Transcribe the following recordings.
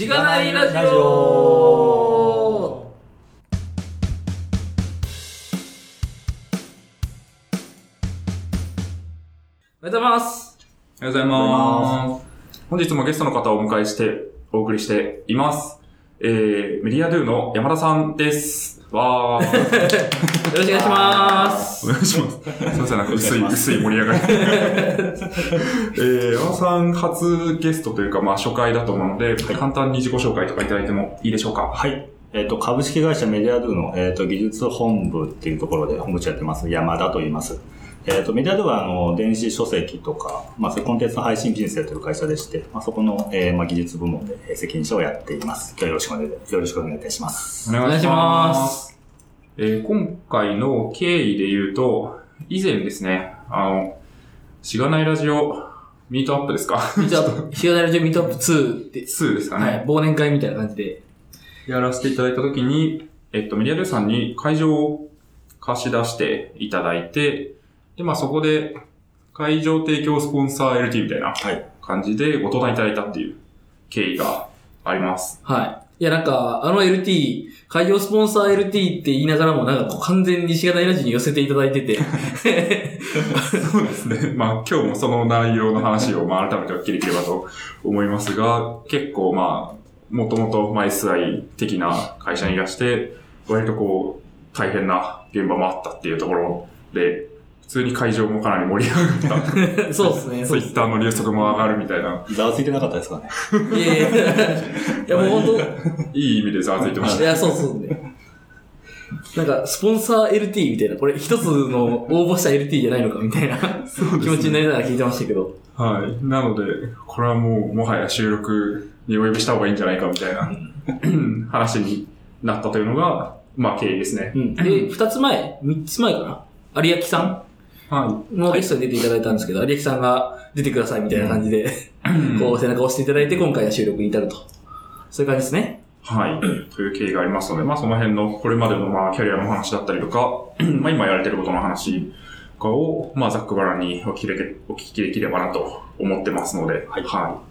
しがないラジオおはようございます。おはようございます。本日もゲストの方をお迎えしてお送りしています。えー、メディアドゥの山田さんです。わー。よろしくお願いします。お願いします。すいません、なんか薄い、薄い盛り上がり。えー、山田さん初ゲストというか、まあ初回だと思うので、簡単に自己紹介とかいただいてもいいでしょうか？はい。えっ、と、株式会社メディアドゥの、えっ、と、技術本部っていうところで本部長やってます、山田と言います。えっ、と、メディアドゥは、あの、電子書籍とか、まあ、コンテンツの配信ビジネスやってる会社でして、まあ、そこの、えーまあ、技術部門でえー責任者をやっています。今日はよろしくお願い、よろしくお願いいたします。お願いします。えー今回の経緯で言うと、以前ですね、あの、しがないラジオ、ミートアップですか？ミートアップ、しがないラジオミートアップ2で、2ですかね。はい、忘年会みたいな感じで。やらせていただいたときに、えっと、メディアルさんに会場を貸し出していただいて、で、まあそこで、会場提供スポンサー LT みたいなはい。感じでご登壇いただいたっていう経緯があります。はい。いや、なんか、あの LT、会場スポンサー LT って言いながらも、なんか完全にしがないラジオに寄せていただいてて。そうですね。まあ今日もその内容の話を、まあ改めてお聞きできればと思いますが、結構まあ、もともとまあ SI 的な会社にいらして、割とこう、大変な現場もあったっていうところで、普通に会場もかなり盛り上がった。そうですね、ツそうです。イッターの流速も上がるみたいな、ざわついてなかったですかね。いやいやいや、もう本いい意味でざわついてまし当いや、そうそうね。なんか、スポンサー LT みたいな、これ一つの応募した LT じゃないのかみたいな気持ちになりながら聞いてましたけど。た。はい。なので、これはもう、もはや収録にお呼びした方がいいんじゃないかみたいな話になったというのが、まあ経緯ですねう。ん。で、二つ前？三つ前かな？有明さん？はのゲストに出ていただいたんですけど、有明さんが出てくださいみたいな感じで、こう背中を押していただいて、今回は収録に至ると。そういう感じですね。はい。という経緯がありますので、まあその辺のこれまでのまあキャリアの話だったりとか、まあ今やられてることの話とかを、まあざっくばらんにお聞きできお聞きできればなと思ってますので、は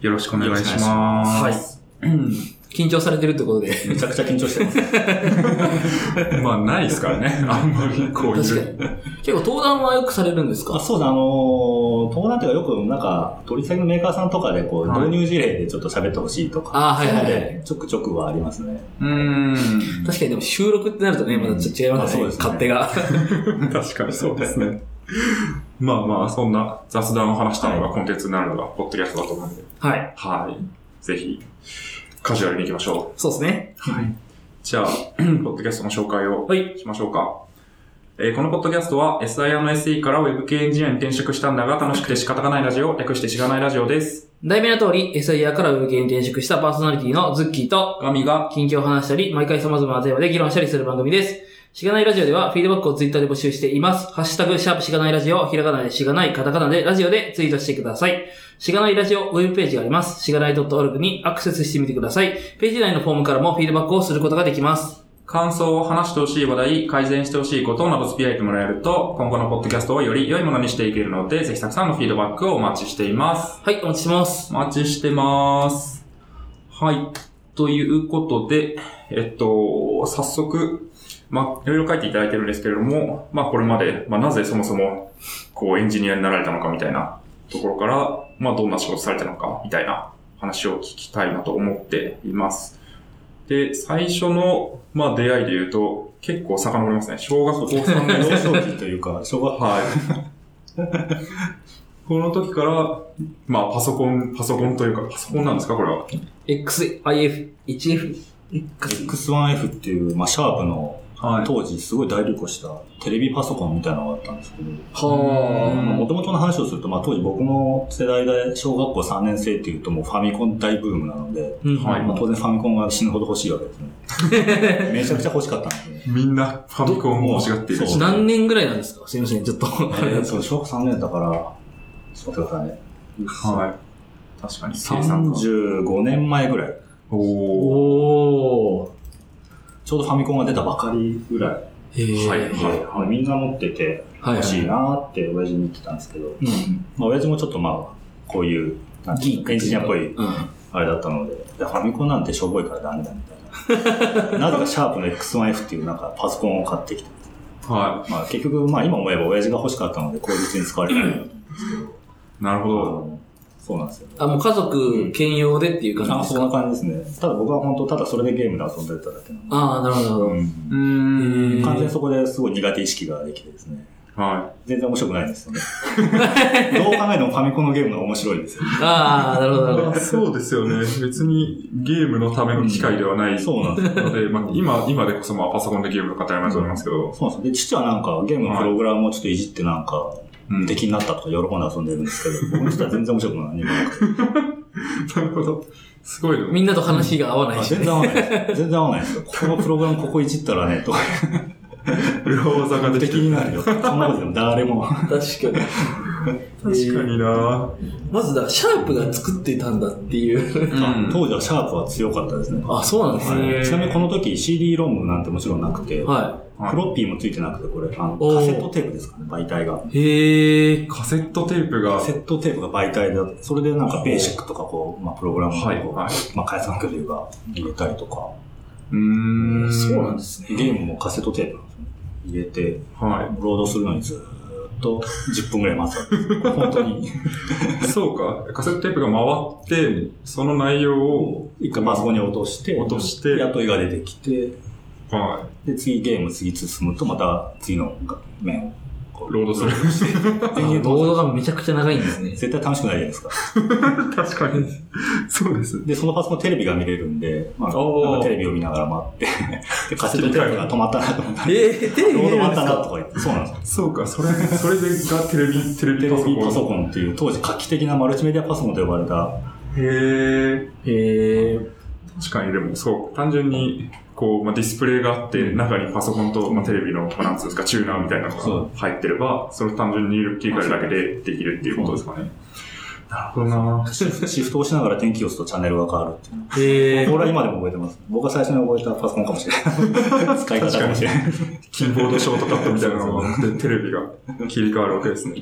い。よろしくお願いします。はい。緊張されてるってことで。めちゃくちゃ緊張してます。まあないですからね。あんまりこういう。確かに。結構登壇はよくされるんですか？あそうだ、あのー、登壇っていうかよく、なんか、取り先のメーカーさんとかで、こう、はい導入事例でちょっと喋ってほしいとか、あはいはいはいちょくちょくはありますね。うーん。確かにでも収録ってなるとね、またちょっと違いますね。あそうですね勝手が。確かにそうですね。まあまあ、そんな雑談を話したのがコンテンツになるのが、ポッドキャストだと思うんで。はい。はい。ぜひ、カジュアルに行きましょそうですね。う。はい。じゃあ、ポッドキャストの紹介をはい。しましょうか。えーこのポッドキャストは SIR&SE から Web 系エンジニアに転職したんだが楽しくて仕方がないラジオ、略してしがないラジオです。題名の通り、SIR からウェブ系に転職したパーソナリティのズッキーと、ガミが、近況を話したり、毎回様々なテーマで議論したりする番組です。しがないラジオでは、フィードバックをツイッターで募集しています。ハッシュタグ、シャープしがないラジオ、ひらがなでしがない、カタカナでラジオでツイートしてください。しがないラジオウェブページがあります。しがない .org にアクセスしてみてください。ページ内のフォームからもフィードバックをすることができます。感想を話してほしい話題、改善してほしいことなどつぶやいてもらえると、今後のポッドキャストをより良いものにしていけるので、ぜひたくさんのフィードバックをお待ちしています。はい、お待ちしてます。お待ちしてます。はい。ということで、えっと、早速、まあ、いろいろ書いていただいてるんですけれども、まあ、これまで、まあ、なぜそもそも、こう、エンジニアになられたのかみたいなところから、まあ、どんな仕事されたのかみたいな話を聞きたいなと思っています。で、最初の、まあ、出会いで言うと、結構遡りますね。小学校3年幼生。少期というか、小学校、はい。この時から、まあ、パソコン、パソコンというか、パソコンなんですかこれは？XIF、1F、X。X1F っていう、まあ、シャープの、はい。当時すごい大流行したテレビパソコンみたいなのがあったんですけど、はもともとの話をすると、まあ、当時僕の世代で小学校3年生っていうともうファミコン大ブームなので、うんはいまあ、当然ファミコンが死ぬほど欲しいわけですね。めちゃくちゃ欲しかったんですね。みんなファミコンを欲しがっているしそう。何年ぐらいなんですか？すいません、ちょっと。えーそう小学3年だから、ちょっと待ってくださいね。はい。確かに。計算が35年前ぐらい。おー。おー。ちょうどファミコンが出たばかりぐらいへーはいで、まあみんな持っててはい欲しいなーって親父に言ってたんですけど、うん。まあ親父もちょっとまあ、こういう、なんていうのエンジニアっぽいうん。あれだったので、ファミコンなんてしょぼいからダメだみたいな。なぜかシャープの X1F っていうなんかパソコンを買ってきて、はまあ結局、まあ今思えば親父が欲しかったので口実に使われたんだけど、い。なるほど。そうなんですよ。あ、もう家族兼用でっていう感じあそんですかな感じですね。ただ僕は本当、ただそれでゲームで遊んでただけなので。ああ、なるほど、なるほど。うんうーん。完全にそこですごい苦手意識ができてですね。は全然面白くないんですよね。どう考えてもファミコンのゲームの方が面白いんですよ。ああ、なるほど、なるほい。そうですよね。別にゲームのための機械ではないそうなんですよ。ので、まあ、今、今でこそまあパソコンでゲームの方やりますと思いますけど、そうなんですよ。で、父はなんかゲームのプログラムをちょっといじってなんか、うん敵になったとか喜んで遊んでるんですけど、僕の人は全然面白くない。何もなくてなるほど。すごい。みんなと話が合わないし、あ全然合わないです。全然合わないですよ。このプログラムここいじったらね、とか、裏技がになるよ。そんなことでも誰も。確かに。確かになまずだ、シャープが作ってたんだっていう。うん当時はシャープは強かったですね。あ、そうなんですね。はいちなみにこの時 CD ロムなんてもちろんなくて、はフロッピーもついてなくて、これ、あの、カセットテープですかね、媒体が。い。へえ。カセットテープが、カセットテープが媒体でそれでなんかベーシックとかこう、まあプログラムをこう、はいはいまあ開発環境というか入れたりとか、うーん。そうなんですね。ゲームもカセットテープなんですよね。入れて、はロードするのにずーっと10分ぐらい待つわけです。本当に。い。そうか。カセットテープが回って、その内容を、一回パソコンに落として、落としてやっと絵が出てきて、はで、次ゲーム次進むとまた次の面をロードする。延々と動画がめちゃくちゃ長いんですね。絶対楽しくないじゃないですか。確かに。そうです。で、そのパソコンテレビが見れるんで、まあ、テレビを見ながら待って、で、カセットテープが止まったなと思ったら、えー、テレビ見れるんですロード終わったなとかか言って、そうなんですよ。そうか。それ、それでがテレビ、テレテビパソコン。レビパソコンっていう当時画期的なマルチメディアパソコンと呼ばれた、へえ。へえ。確かにでもそう、単純に、こう、まあ、ディスプレイがあって、中にパソコンと、まあ、テレビの、まあ、なんつうんですか、チューナーみたいなのが入ってれば、それを単純に入力切り替えるだけでできるっていうことですかね。なるほどなシフシフトをしながら天気を押すとチャンネルが変わるっていう。へえ。これは今でも覚えてます。僕が最初に覚えたパソコンかもしれない。使い方かもしれない。キーボードショートカットみたいなのがあって、テレビが切り替わるわけですね。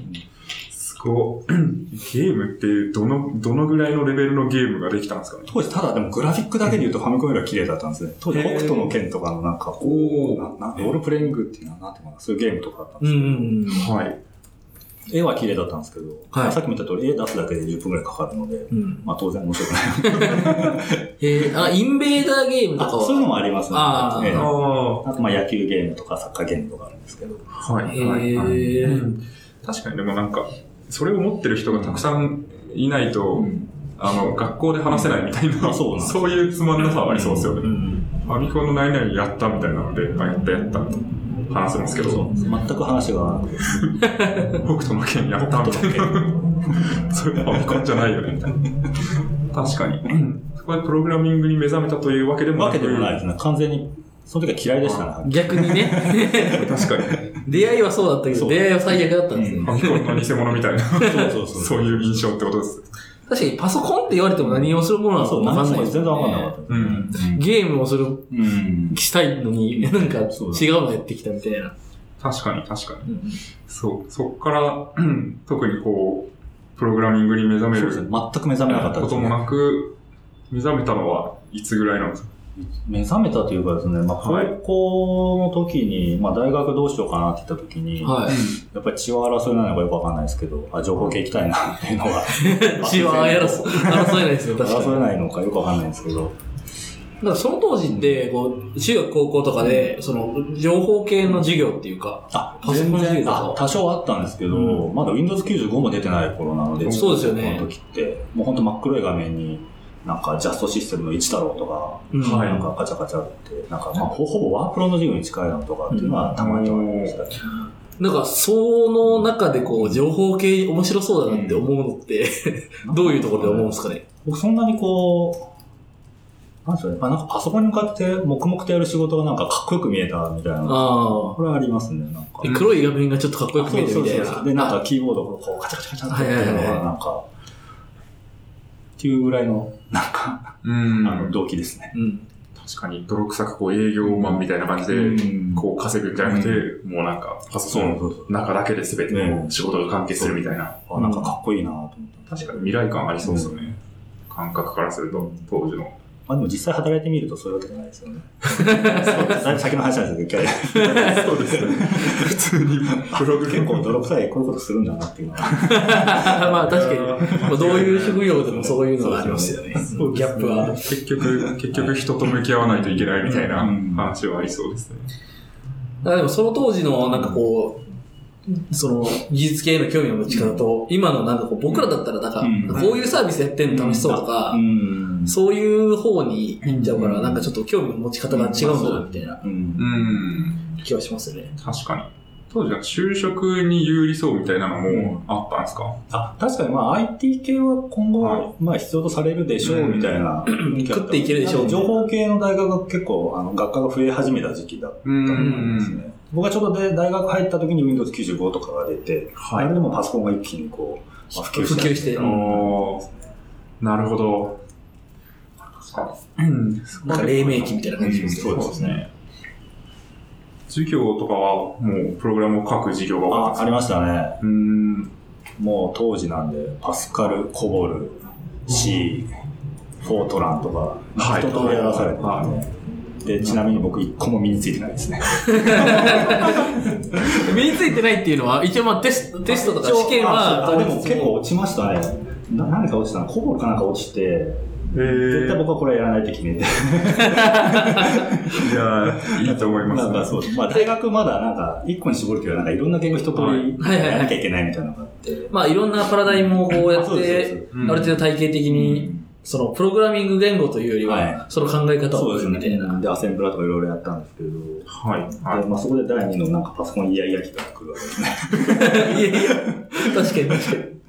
すごい。ゲームって、どの、どのぐらいのレベルのゲームができたんですかね？当時ただでもグラフィックだけで言うとファミコンよりは綺麗だったんですね。当時北斗の剣とかのなんかこおう、ななロールプレイングっていうのはなんていうのかな、そういうゲームとかあったんですよ。んうん。はい。絵は綺麗だったんですけど、はいさっきも言った通り絵出すだけで10分ぐらいかかるので、うん、まあ当然面白くない。へ え。あ、インベーダーゲームとかは？あそういうのもありますね。あーええああとまあ野球ゲームとかサッカーゲームとかあるんですけど。あ。はい。へはいはいーうん確かにでもなんか、それを持ってる人がたくさんいないと、あの、学校で話せないみたいな、あそうそういうつまんなさはありそうですよね。うん。ファミコンの何々やったみたいなので、あ、やったやったって話せますけど、全く話が合わなくて。北斗の剣やったみたいな。それファミコンじゃないよね、みたいな。確かに。そこでプログラミングに目覚めたというわけでもわけでもないですね。完全に、その時は嫌いでしたね。逆にね、確かに。出会いはそうだったけど、出会いは最悪だったんですね。うんファミコンの偽物みたいな、そうそうそう。そういう印象ってことです。確かにパソコンって言われても何をするものなのかそう、わかんないです全然わかんなかった。うん。ゲームをする、うん。したいのに、なんか違うのやってきたみたいな。確かに、確かに。うんそう。そっから、う ん特にこう、プログラミングに目覚めるそうですね。全く目覚めなかったですね。こともなく、目覚めたのはいつぐらいなんですか？目覚めたというかですね、まあ、高はい校の時に、まあ、大学どうしようかなって言った時に、はい。やっぱり血は争いなのかよくわかんないですけど、あ、情報系行きたいなっていうのが。血は争争えないですよ、確かに。争えないのかよくわかんないんですけど、だからその当時って、こう、中学高校とかで、その、情報系の授業っていうか、あ、パソコン全然、授業とかあ、多少あったんですけど、うまだ Windows 95も出てない頃なので、そうですよねこの時って、もう本当真っ黒い画面に、なんかジャストシステムの一太郎とか、うんはいなんかガチャガチャって、なんかまあほほぼワープロの授業に近いのとかっていうのはたまにはありましたね。なんか、その中でこう、情報系面白そうだなって思うのって、どういうところで思うんですかね？僕そんなにこう、なんでしょうね。まあなんかパソコンに向かって黙々とやる仕事がなんかかっこよく見えたみたいな。あこれはありますね、なんか。あ。黒い画面がちょっとかっこよく見えてそうみたいな。そうそうで、なんかキーボードをこうカチャカチャカチャってやってるのはいはいはいがなんか、っていうぐらいの、なんか、うんあの、動機ですね。うん。確かに、泥臭くこう営業マンみたいな感じで、うんこう稼ぐんじゃなくて、もうなんか、パソコンの中だけで全て仕事が完結するみたいな。あなんかかっこいいなと思って。確かに未来感ありそうですよね。感覚からすると、当時の。まあでも実際働いてみるとそういうわけじゃないですよね。だいぶ先の話なんですけど、そうですね。普通にプログラ結ム構泥臭いこういうことするんだなっていうのは。まあ確かに、まあどういう職業でもそういうのがありますよね。ギャップは。結局、結局人と向き合わないといけないみたいなうん話はありそうですね。でもその当時のなんかこう、その技術系への興味の持ち方と、今のなんかこう僕らだったらなんか、うん。こういうサービスやってんの楽しそうとか、ん。そういう方に行っちゃうから、なんかちょっと興味の持ち方が違うんだなみたいな。うん。うん。気はしますよね。確かに。当時は就職に有利そうみたいなのもあったんですか、あ、確かにまあ IT 系は今後、はい。まあ必要とされるでしょうみたいな、食っていけるでしょう情報系の大学が結構、あの、学科が増え始めた時期だったと思いますね。僕はちょうどで大学入った時に Windows 95とかが出て、はいあれでもパソコンが一気にこう、まあ普及した。普及してなるほど。なんか黎明期みたいな感じですうんね。そうですね。授業とかはもうプログラムを書く授業が多かったんですか？あありましたね。うーん。もう当時なんで、パスカル、コボル、C、フォートランとか、はい一通りやらされてて、はで、ちなみに僕一個も身についてないですね。身についてないっていうのは、一応まあテスト、テストとか試験は、あでも結構落ちましたね。な何か落ちたの？コボルかなんか落ちて、え絶対僕はこれやらないって決めて。いやーいいと思います、なんかそう。まあ大学まだなんか一個に絞るけど、なんかいろんな言語一通りはいはいはいやらなきゃいけないみたいなのがあって。まあいろんなパラダイムをこうやって、ある程度体系的に、そのプログラミング言語というよりはいは、その考え方をみたいな。ね。で、アセンブラとかいろいろやったんですけど、はい。はいで。まあそこで第二のなんかパソコンイヤイヤ期が来るわけですね。いやいや、確かに確かに。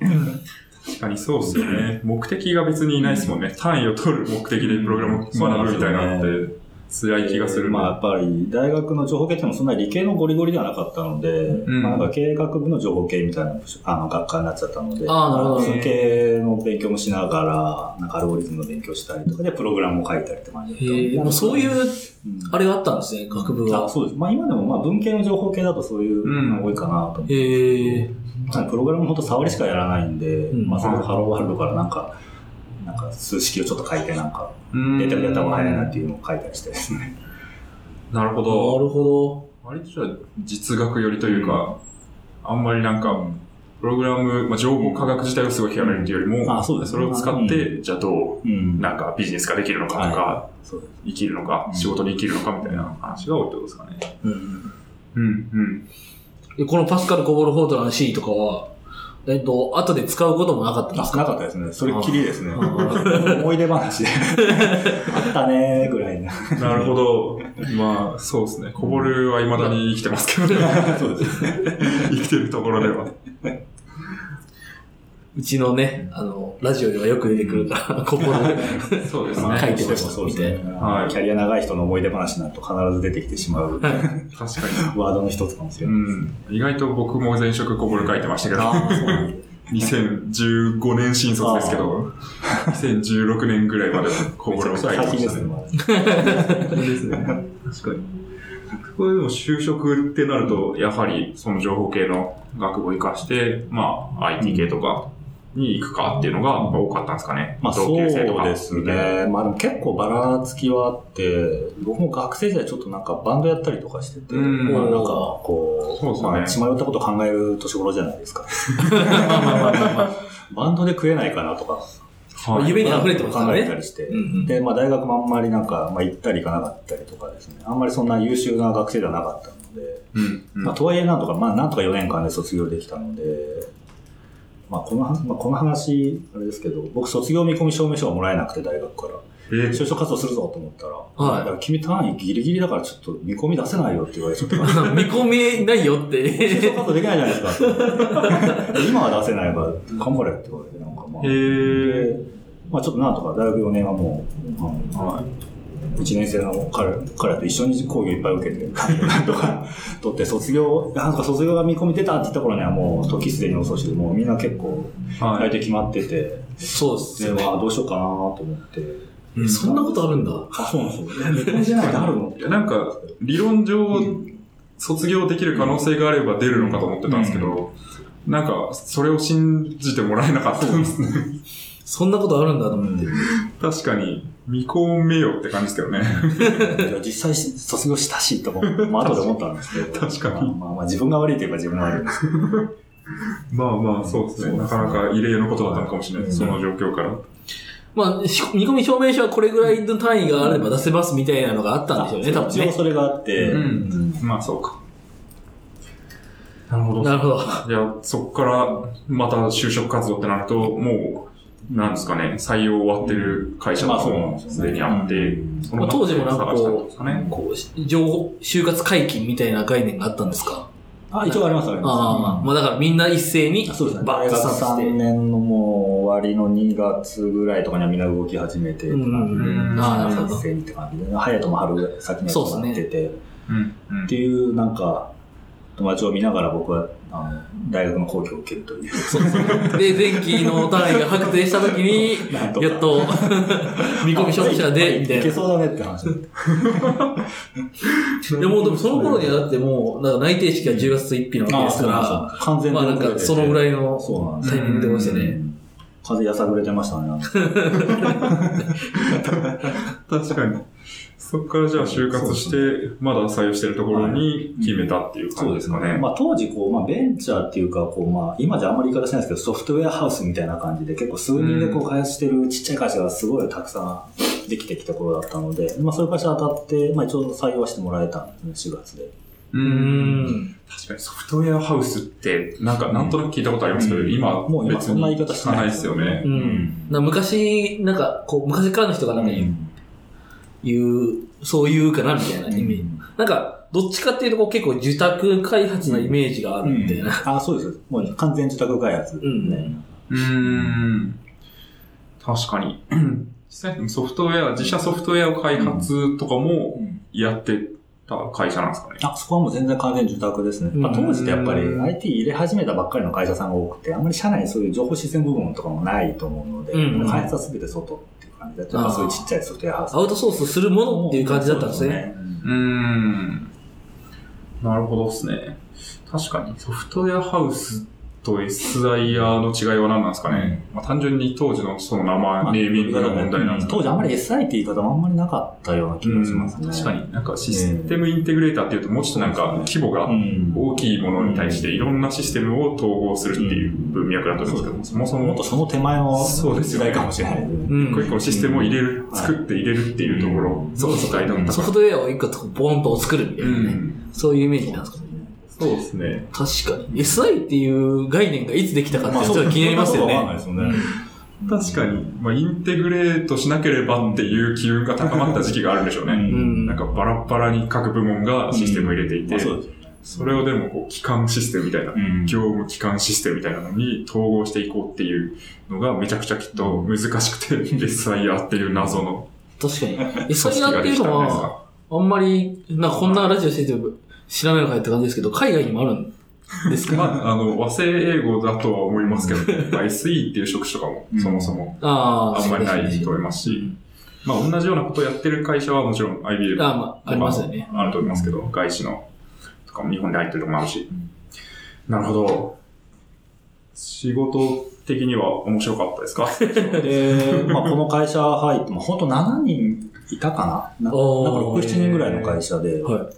確かにそうですよね。目的が別にいないですもんね。単位を取る目的でプログラムを学ぶみたいなのって辛い気がするんで。まあやっぱり大学の情報系ってのもそんな理系のゴリゴリではなかったので、んまあなんか経営学部の情報系みたいなあの学科になっちゃったので、あーなるほどまその経営の勉強もしながら、なんかアルゴリズムの勉強したりとかでプログラムを書いたりとか、へえ、もうそういう、うんあれがあったんですね、学部あが。そうです。まあ今でもまあ文系の情報系だとそういうのが多いかなと思って。へえ、まあプログラムほんと触りしかやらないんで、うんまあそれこそハローワールドからなんか、なんか数式をちょっと書いてなんか、うんデータでやった方が早いなっていうのを書いたりしてですね。なるほなど。るほ割とじゃあ実学寄りというか、あんまりなんか、プログラム、まあ、情報科学自体をすごい極めるっていうよりも、あそうですれを使って、じゃあどう、うんなんかビジネスができるのかとか、はそうです。生きるのか、うん仕事に生きるのかみたいな話が多いってことですかね。ど。うんうん、うん。でこのパスカル・コボル・フォートラン C とかは、えっと、後で使うこともなかったんですあ、なかかったですね。それっきりですね。あ 思い出話で。あったねーぐらいな。なるほど。まあ、そうですね。こぼるは未だに生きてますけどね。そうですね。生きてるところでは。うちのね、あの、ラジオではよく出てくるから、ここで。そうです 書いね。てましたそうですね。はいキャリア長い人の思い出話になると必ず出てきてしまう確かワードの一つかもしれに。ない。うん。意外と僕も前職こぼる書いてましたけど、ああ、そうなんだ2015年新卒ですけど、2016年ぐらいまでこぼるを書いてましたね。最近ですね。まだですね。確かに。これでも就職ってなると、やはりその情報系の学部を活かして、まあ IT 系とかに行くかっていうのが多かったんですかね。まあそう同級生とかですね。まあでも結構ばらつきはあって、僕も学生時代ちょっとなんかバンドやったりとかしてて、うんまあなんかこう、そうですねまあ血迷ったこと考える年頃じゃないですか。バンドで食えないかなとかはい夢に溢れてますから考えたね。りして。うんうんで、まあ大学もあんまりなんか、まあ行ったり行かなかったりとかですね。あんまりそんな優秀な学生ではなかったので、うん。うんまあとはいえなんとか、まあなんとか4年間で卒業できたので、まあこの話、まあこの話、あれですけど、僕卒業見込み証明書がもらえなくて大学から。えー就職活動するぞと思ったら、はいだから君単位ギリギリだからちょっと見込み出せないよって言われちゃったから、見込みないよっ就て。職活動できないじゃないですか。今は出せないから頑張れって言われて、なんかまあ。へーでまあちょっとなんとか大学4年はもう、あのはい。1年生の彼彼と一緒に講義いっぱい受けて、とか 取って卒業、なんか卒業が見込み出たって言った頃にはもう時すでに遅しで、もうみんな結構はい。大体決まってて、そうですよね。でまあどうしようかなと思って。えそんなことあるんだ。あ、そうなんですよ。え見込みじゃないってあるのなんか、理論上、卒業できる可能性があれば出るのかと思ってたんですけど、なんか、それを信じてもらえなかったんですね。そんなことあるんだと思って。確かに、見込めよって感じですけどね。い や実際し卒業したしとか、まあ後で思ったんですけど。確かにまあまあまあ自分が悪いといえば自分が悪いです。まあまあ、そうですね。なかなか異例のことだったのかもしれないです。その状況から。まあ、し見込み証明書はこれぐらいの単位があれば出せますみたいなのがあったんでしょうね、多分ね。一応それがあって、うんまあ、そうか。なるほど。なるほど。じゃあ、そこから、また就職活動ってなると、もう、なんですかね、採用終わってる会社とまあそうなんかもですでにあってうん、そまあ当時もなんかこう、。こう、情報、就活解禁みたいな概念があったんですか？あ、一応あります、あります。ああ、まあだからみんな一斉に、そうですね。バーッと大学3スタートして。年のもう終わりの2月ぐらいとかにはみんな動き始めて、うんうんああ、なるほど一。斉にって感じで、早いとも春先にやっててて、うん。うんっていうなんか、友達を見ながら僕は、あの、大学の講義を受けるという。そうそう。で、前期の単位が確定したときに、やっと、見込み証明書がで、みたいな。いけそうだねって話。でも、でもその頃にはだってもう、なんか内定式は10月1日なわけですから、完全にまあなんかそのぐらいのタイミングでましたね。うん風やさぐれてましたね。確かに。そこからじゃあ就活して、まだ採用してるところに決めたっていう感じですかね。まあ当時こう、まあベンチャーっていうか、こうまあ今じゃあんまり言い方しないですけど、ソフトウェアハウスみたいな感じで結構数人でこう開発してるちっちゃい会社がすごいたくさんできてきた頃だったので、まあそういう会社当たって、まあ一応採用はしてもらえたんですね、4月で。う。うんん。確かにソフトウェアハウスって、なんかなんとなく聞いたことありますけど、うん今、もう今別そんな言いに方ない聞かないですよねう。ん。な昔、なんか、こう、昔からの人がなんか言う、言うそう言うかなみたいなイメージ。なんか、どっちかっていうとこう結構受託開発なイメージがあるみたいな。あ、そうです。もう完全自宅開発。うんねうーん。確かに。実際ソフトウェア、自社ソフトウェアを開発とかもやってた会社なんですかね。あ、そこはもう全然完全受託ですね。まあ、当時ってやっぱりうん IT 入れ始めたばっかりの会社さんが多くて、あんまり社内にそういう情報システム部分とかもないと思うので、うん開発は全て外っていう感じで、やっぱそういうちっちゃいソフトウェアハウス。アウトソースするものっていう感じだったんですね。うーん。なるほどですね。確かにソフトウェアハウスと SIR の違いは何なんですかね。まあ、単純に当時のその名前、まあネーミングの問題なんですか当時あんまり SI って言い方もあんまりなかったような気がしますね。確かになんかシステムインテグレーターっていうともうちょっとなんか規模がうん。大きいものに対していろんなシステムを統合するっていう文脈だと思うんですけど、そもそももっとその手前のそうですよね時代かもしれない一個一個のシステムを入れる、うん作って入れるっていうところ、その時代だったかソフトウェアを一個ボンと作るみたいら。なね。そういうイメージなんですかね。そうですね。確かに。SI っていう概念がいつできたかってちょっと気になりますよね。わかんないですよね。確かに、まあ、インテグレートしなければっていう機運が高まった時期があるんでしょうね。うんなんかバラッバラに各部門がシステムを入れていて、まあそうですよね。それをでもこう、機関システムみたいな、ん業務機関システムみたいなのに統合していこうっていうのがめちゃくちゃきっと難しくて、SIR っていう謎の確かに。SIR っていうのは、が。あんまり、なこんなラジオしてて知らないのかって感じですけど、海外にもあるんですか？まあ、あの、和製英語だとは思いますけど、まあ SE っていう職種とかもそもそもああ、あんまりないと思いますし、まあ同じようなことをやってる会社はもちろん IBM ああ、まあ、ありますよね。あると思いますけど、外資のとかも日本で入ってるとこもあるし。なるほど。仕事的には面白かったですか？で、まあ、この会社入って、まあ、本当7人いたかな？ななんかおー6、7人ぐらいの会社で、は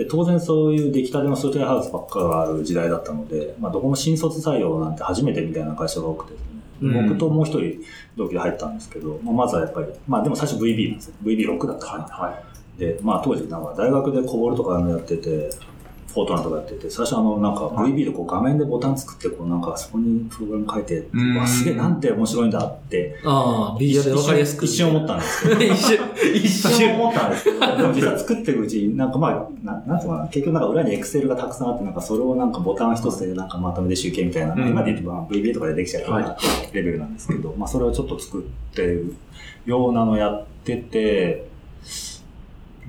で当然そういう出来たてのソフトウェアハウスばっかがある時代だったので、まあ、どこも新卒採用なんて初めてみたいな会社が多くてね、うん僕ともう一人同期で入ったんですけど、まあ、まずはやっぱり、まあでも最初 VB なんですよ。VB6 だったかな。はで、まあ当時なんか大学でコボルとかやってて、フォートナンとかやってて、最初あのなんか VB でこう画面でボタン作って、こうなんかそこにプログラム書いて、うんわ、すげえなんて面白いんだって、い。ああ、ビリヤで分かりやすく。一瞬思ったんですけど、一瞬、一一瞬瞬。思ったんですけど、でも実際作っていくうちに、なんかまあ、ななんていうのかな、結局なんか裏にエクセルがたくさんあって、なんかそれをなんかボタン一つでなんかまとめて集計みたいな、うん今で言うとまあ VB とかでできちゃうようはなレベルなんですけど、まあそれをちょっと作ってるようなのやってて、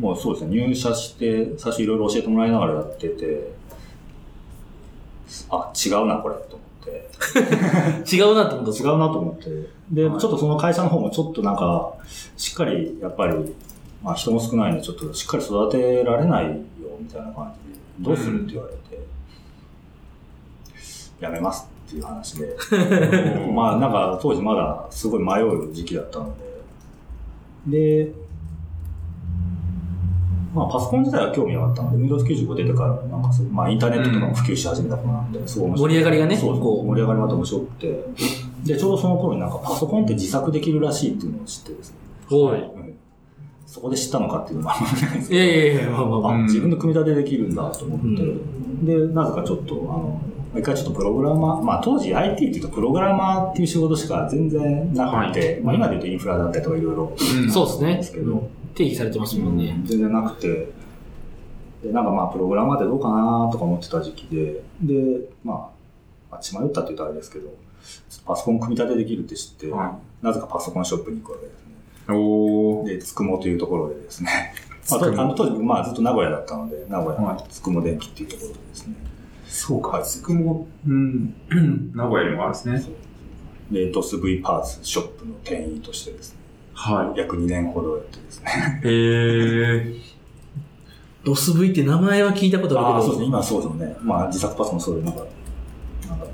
もうそうですね、入社して、最初いろいろ教えてもらいながらやってて、あ、違うな、これ、と思って。違うなって思った違うなと思って。で、はいちょっとその会社の方もちょっとなんか、しっかり、やっぱり、まあ人も少ないんで、ちょっとしっかり育てられないよ、みたいな感じで、どうするって言われて、やめますっていう話で。まあなんか当時まだすごい迷う時期だったので。で、まあパソコン自体は興味があったので、Windows 95出てからなんかそうまあインターネットとかも普及し始めた頃なんで、すごい面白い。盛り上がりがねそうこう。盛り上がりがまた面白くて。で、ちょうどその頃になんかパソコンって自作できるらしいっていうのを知ってですね。おい。うん。そこで知ったのかっていうのもあんまりないですけど。いやいやいや、まあまあ自分で組み立てできるんだと思って、で、なぜかちょっと、あの、一回ちょっとプログラマー、まあ当時 IT っていうとプログラマーっていう仕事しか全然なくて、まあ今で言うとインフラだったりとかいろいろうん。そうですねですけど、定義されてますもんね。全然なくて、で、なんかまあプログラマーってどうかなとか思ってた時期で、で、まあ、まあ、血迷ったって言うとあれですけど、パソコン組み立てできるって知って、はなぜかパソコンショップに行くわけですね。おー。で、つくもというところでですね、まあ、あの当時、まあ、ずっと名古屋だったので、名古屋はのつくも電機っていうところでですね、そうか、つくも、うん、名古屋にもあるんですね。で、ドス V パーツショップの店員としてですね、は約2年ほどやってですね。い。へー。ドス V って名前は聞いたことあるけど。そうですね、今はそうですね。まあ、自作パソコンそういうなんか、なんか、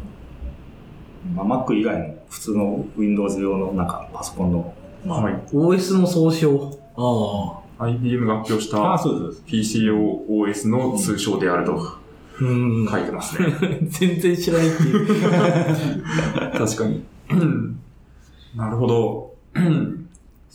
まあ、Mac 以外の普通の Windows 用のなんかパソコンの、はい。OS の総称。ああ。IBM が発表しああ、たそうです。PCOS の通称であるとうん。書いてますね。全然知らないっていう。確かに。うんなるほど。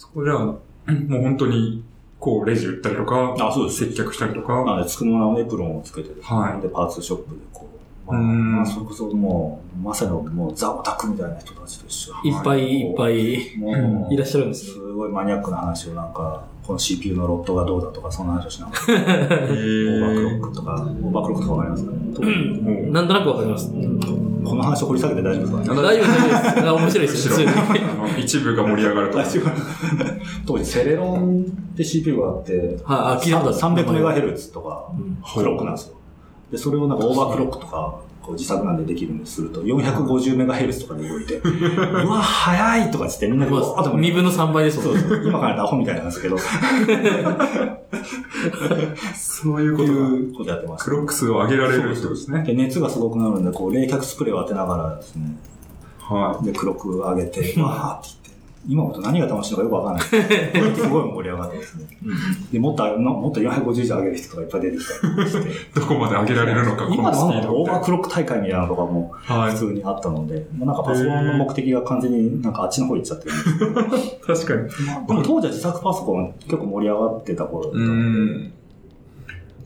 うんそこじゃあ、もう本当に、こう、レジ売ったりとか、あそうです。接客したりとなか、ので、つくものエプロンをつけてですね、はい。で、パーツショップでこう、まあ、うん。まあ、それこそもう、まさにもうザ・オタクみたいな人たちと一緒。にいっぱいいっぱいもういらっしゃるんですすごいマニアックな話をなんか、この CPU のロットがどうだとか、そんな話をしながら、へオーバークロッークとか、オーバークロックとかわかりますかね、もうなんとなくわかります。この話を掘り下げて大丈夫ですか？ね大丈夫です、面白いですよ、一部が盛り上がると。当時、セレロンって CPU があって、はい、あ、聞いたことある。300メガヘルツとか、クロックなんですよ。で、それをなんかオーバークロックとか、こう自作なんでできるんですると、450メガヘルツとかで動いて、うわ、早いとかつってみんなこう、あ、2分の3倍ですもんね。そうそう。今からアホみたいなんですけど、っそういうことだ。うことやってます。クロック数を上げられるってことですね。で、熱がすごくなるんで、こう、冷却スプレーを当てながらですね、はで、クロック上げて、わーって、今思うと何が楽しいのかよくわかんない。すごい盛り上がってですね。で、もっと、のもっと450以上上げる人とかいっぱい出てきたりして。い。どこまで上げられるのか、こ今のスピードのオーバークロック大会みたいなのとかもはい普。通にあったので、まあなんかパソコンの目的が完全になんかあっちの方行っちゃってるんですけど、確かに。でも当時は自作パソコン結構盛り上がってた頃だったうので、ん。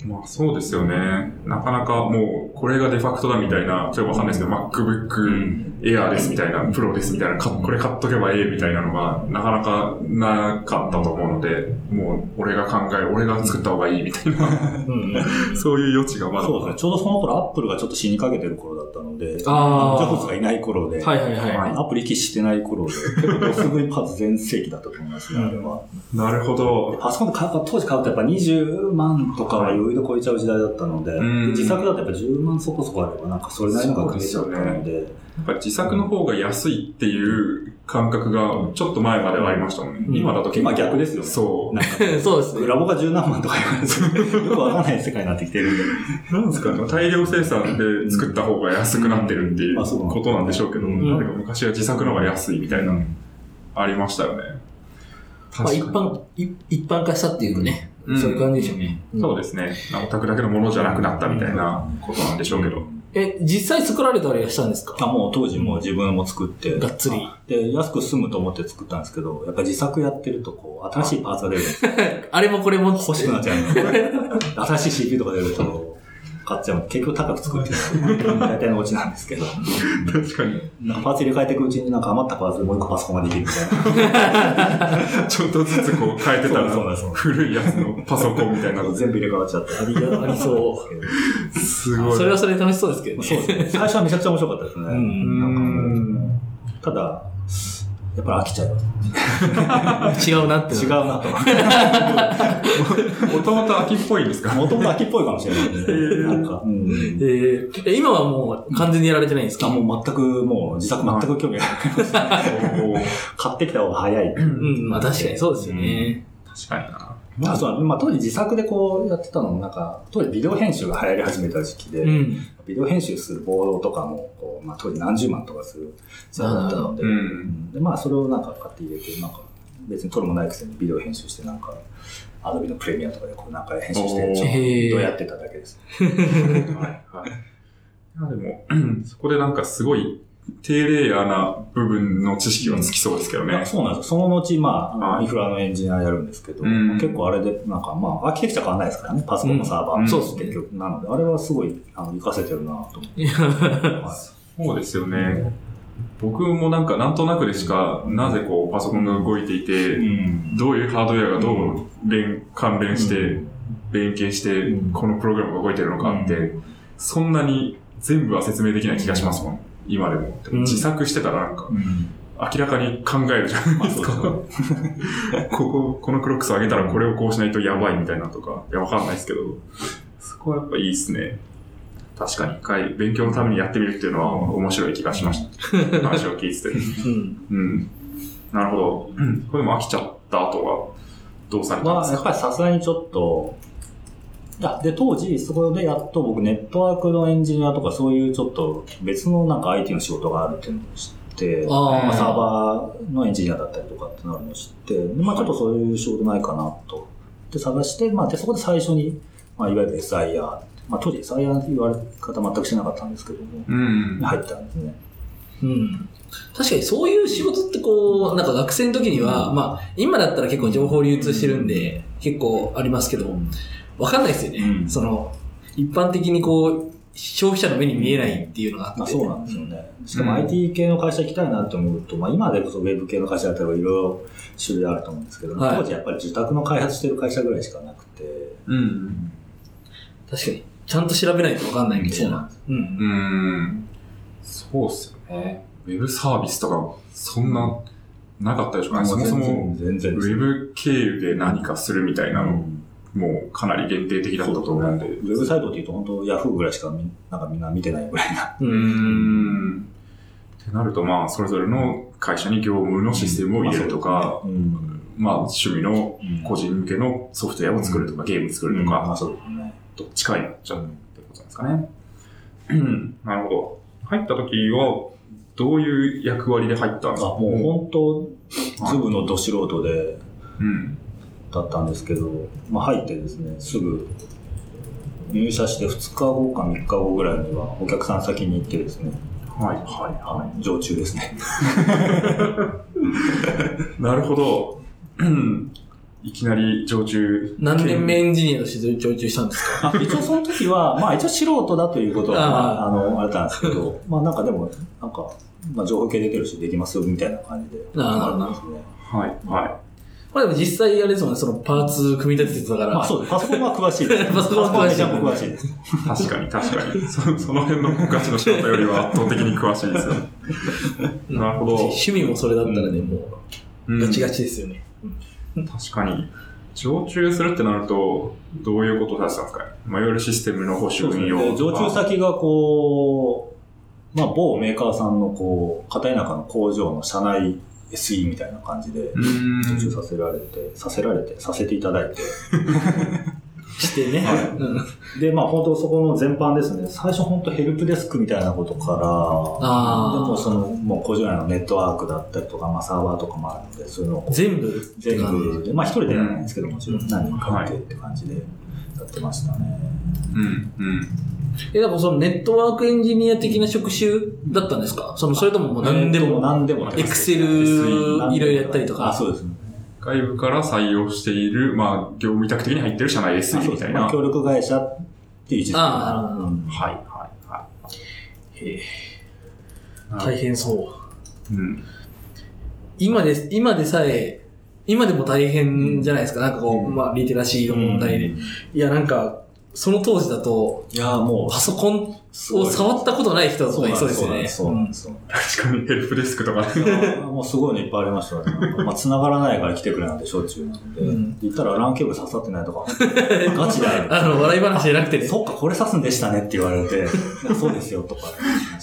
まあそうですよね。なかなかもう、これがデファクトだみたいな、ちょっとわかんないですけど、MacBook Air ですみたいな、プロですみたいな、かこれ買っとけばええみたいなのが、なかなかなかったと思うので、もう、俺が考え、俺が作った方がいいみたいな、うんうん。そういう余地がまだ。そうですね。ちょうどその頃アップルがちょっと死にかけてる頃だったので、ジあーョブズがいない頃で、はいはいはい。はいアプリ機してない頃で、結構 SV パーツ全盛期だったと思いますね、あれは。なるほど。パソコンで買う当時買うとやっぱ20万とかは余裕で超えちゃう時代だったので、うん自作だとやっぱ10万そこそこあればなんかそれなりのが組めちゃったので、やっぱり自作の方が安いっていう感覚がちょっと前まではありましたもんね。うん今だと結構今逆ですよねそなんか そうですね。ラボが十何万とか言われて、よくわかんない世界になってきてるんで。う。なんですかね。大量生産で作った方が安くなってるっていうことなんでしょうけど、うんなぜか昔は自作の方が安いみたいな、ありましたよね。まあ一確かに。般、い一般化したっていうかね。うんそういう感じでしょうね。そうですね。オタクだけのものじゃなくなったみたいなことなんでしょうけど。え、実際作られたりはしたんですか？あもう当時もう自分も作って、がっつり。で、安く済むと思って作ったんですけど、やっぱり自作やってるとこう、新しいパーツが出るんですよ。あれもこれも欲しくなっちゃう新しい CPU とか出ると、買っちゃう結局高く作ってる 大体のオチなんですけど、確かに。なんかパーツ入れ替えていくうちになんか余ったパーツでもう一個パソコンができるみたいな。ちょっとずつこう変えてたらそうなんですそうなんです古いやつのパソコンみたいなの全部入れ替わっちゃって。ありがありそう。すごい。それはそれで楽しそうですけどね。そうですね。最初はめちゃくちゃ面白かったですね。んなんかただ、やっぱり飽きちゃいます。違うなって。違うなと。もともと秋っぽいんですか？もともと秋っぽいかもしれないですね。なんか、うんえ今はもう完全にやられてないんですか？あもう全く、もう自作全く興味がない。おー買ってきた方が早い。うん、まあ確かにそうですよね。確かにな。まあ、そう、まあ、当時自作でこうやってたのも、なんか、当時ビデオ編集が流行り始めた時期で、うん。ビデオ編集するボードとかも、こう、まあ、当時何十万とかする時代だったので、うんうんで、まあ、それをなんか買って入れて、なんか、別に撮るもないくせにビデオ編集して、なんか、アドビのプレミアとかでこう、なんか編集して、ちょっとやってただけです。はい、はい。でも、そこでなんかすごい、低レイヤーな部分の知識はつきそうですけどね。そうなんですよ。その後、まあ、はいインフラのエンジニアやるんですけど、うん結構あれで、なんかまあ、アーキテクチャ変わんないですからね。パソコンのサーバーそうですね結局。なので、あれはすごい、あの、活かせてるなと思って。そうですよね。僕もなんかなんとなくでしか、なぜこうパソコンが動いていて、んどういうハードウェアがどう連関連して、うん連携してうん、このプログラムが動いてるのかって、うそんなに全部は説明できない気がしますもん。今でも。でもうん自作してたらなんか、うん明らかに考えるじゃないですか。まあ ここ、このクロックス上げたらこれをこうしないとやばいみたいなとか、いや、わかんないですけど、そこはやっぱいいですね。確かに一回勉強のためにやってみるっていうのは面白い気がしました。話を聞いてて。うん。うん。なるほど。うんこれでも飽きちゃった後は、どうされたんまあ、ですか？やっぱりさすがにちょっと、あで、当時、そこでやっと僕、ネットワークのエンジニアとか、そういうちょっと別のなんか IT の仕事があるっていうのを知って、あーまあ、サーバーのエンジニアだったりとかってなるのを知って、でまあ、ちょっとそういう仕事ないかなと。で、探して、まあ、で、そこで最初に、まあ、いわゆる SIR、まあ、当時 SIR って言われ方全くしてなかったんですけども、うん。入ったんですね。うん。確かにそういう仕事ってこう、なんか学生の時には、まあ、今だったら結構情報流通してるんで、結構ありますけど、わかんないですよね。うんその、一般的にこう、消費者の目に見えないっていうのがあって。まあそうなんですよね。しかもうん IT 系の会社行きたいなと思うと、まあ今でこそウェブ系の会社だったらいろいろ種類あると思うんですけど、はい当時やっぱり受託の開発してる会社ぐらいしかなくて、うん。確かに。ちゃんと調べないとわかんないみたいな。そうなんです。うん。うん。そうっすよね。ウェブサービスとか、そんな、なかったでしょうかね。そもそも、全然ウェブ経由で何かするみたいなの、もうかなり限定的だったと思うんで。ウェブサイトっていうと本当ヤフーぐらいしかみなんかみんな見てないぐらいな。う。うんん。ってなると、まあ、それぞれの会社に業務のシステムを入れるとか、うん。まあ、趣味の個人向けのソフトウェアを作るとか、ゲーム作るとか、まあそうですね。どっちかになっちゃうってことですかね。うんなるほど。入った時は、どういう役割で入ったんですあ、かもう本当、ズブのど素人で、うん。だったんですけど、まあ入ってですね、すぐ入社して2日後か3日後ぐらいにはお客さん先に行ってですね、はい、は常駐ですね。い。なるほど。う んいきなり常駐。何年目エンジニアとして常駐したんですか？あ一応その時は、まあ一応素人だということは、まあ、あの、あれなんですけど、まあなんかでも、なんか、まあ情報系できるしできますよみたいな感じで。なるんですね。はい、はまあでも実際あれですもんね、そのパーツ組み立ててたから。まあそうです。パソコンは詳しいです。パソコンは詳しい。確かに、確かに。そその辺のガチの仕事よりは圧倒的に詳しいですよ。なるほど。趣味もそれだったらね、うんもうガチガチですよね。確かに。常駐するってなると、どういうことをさせたんですか？ねまあ、いわゆるシステムの保守そうですね。運用で常駐先がこう、まあ某メーカーさんのこう、片田舎の工場の社内 SE みたいな感じで、うーん。常駐させられて、させられて、させていただいて、してね。はい。うん。で、まあ本当そこの全般ですね、最初本当ヘルプデスクみたいなことから、でもその、もう工場内のネットワークだったりとか、まあサーバーとかもあるので、そういうのを全部全部で、まあ一人でやらないんですけど、もちろうん。ん何人かいてって感じでやってましたね。うん、うん。え、だからそのネットワークエンジニア的な職種だったんですか？その、それとももう何でも、何でもエクセルいろいろやったりとか。あ、そうですね。外部から採用している、まあ、業務委託的に入ってる社内 SE。みたいな。まあ協力会社っていう位置づけああなるほどうんはい、はい、はへえい。大変そう。うん。今で、今でさえ、今でも大変じゃないですか。なんかこう、うんまあ、リテラシーの問題で。うんいや、なんか、その当時だと、いや、もう、パソコンを触ったことない人とかいそうでですね。そうなんです。そうなんです確かにヘルプデスクとかね。もうすごいのいっぱいありました まあ、繋がらないから来てくれなんてしょっちゅうなので、うん言ったら LAN ケーブル刺さってないとか、ガチである。あの、笑い話じゃなくてね。そっか、これ刺すんでしたねって言われて、そうですよとか。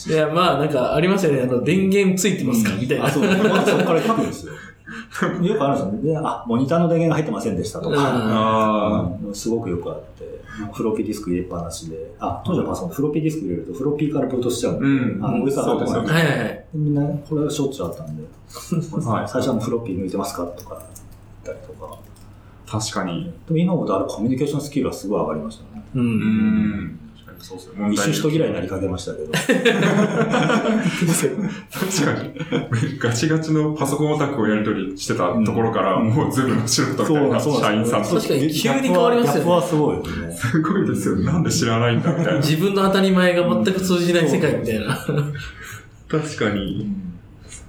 いや、まあ、なんかありますよね。あの、電源ついてますか？みたいな。あ、そう、まずそこから書くんですよ。よくあるんですよね。であ、モニターの電源が入ってませんでしたとか。あうんすごくよくあって、フロッピーディスク入れっぱなしで、あ、当時のパソコン、フロッピーディスク入れると、フロッピーからブートしちゃうんで、うんあの、上からそうですよねはいはいはい。みんな、これがしょっちゅうあったんで、はい最初はもうフロッピー抜いてますかとか、言ったりとか。あ、確かに。でも今思うとあれコミュニケーションスキルはすごい上がりましたね。う。うんん。確かにそうですよ。一瞬人嫌いになりかけましたけど。確かに。ガチガチのパソコンオタクをやり取りしてたところから、もう全部の素人みたいな社員さんと確かに急に変わりますよねはすごいですね。すごいですよね。なんで知らないんだみたいな。自分の当たり前が全く通じない世界みたいな。確かに。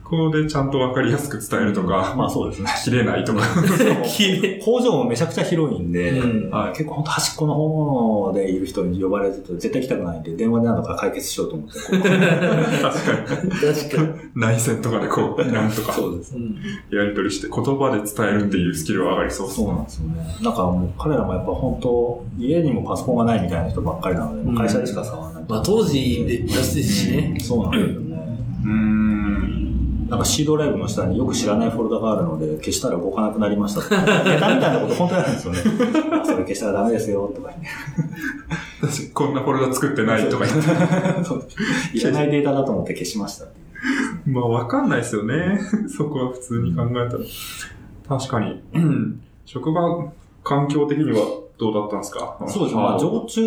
ここでちゃんとわかりやすく伝えるとか、まあそうですね。切れないとか。工場もめちゃくちゃ広いんで、うんはい結構本当端っこの方でいる人に呼ばれると絶対来たくないんで、電話で何とか解決しようと思って。確か確かに。に。内線とかでこう、なんとかそうです。うんやり取りして、言葉で伝えるっていうスキルは上がりそうですそうなんですよね。なんかもう彼らもやっぱ本当、家にもパソコンがないみたいな人ばっかりなので、うん会社でしか触らない。まあ当時で安いしね。そうなんですよね。うーん。なんか C ドライブの下によく知らないフォルダがあるので、消したら動かなくなりましたとか。ネタみたいなこと本当なんですよね。あそれ消したらダメですよ、とかこんなフォルダ作ってないとか言って。いらないデータだと思って消しました。まあ、わかんないですよね。そこは普通に考えたら。確かに。う ん職場環境的にはどうだったんですか？そうですね。まあ、常駐、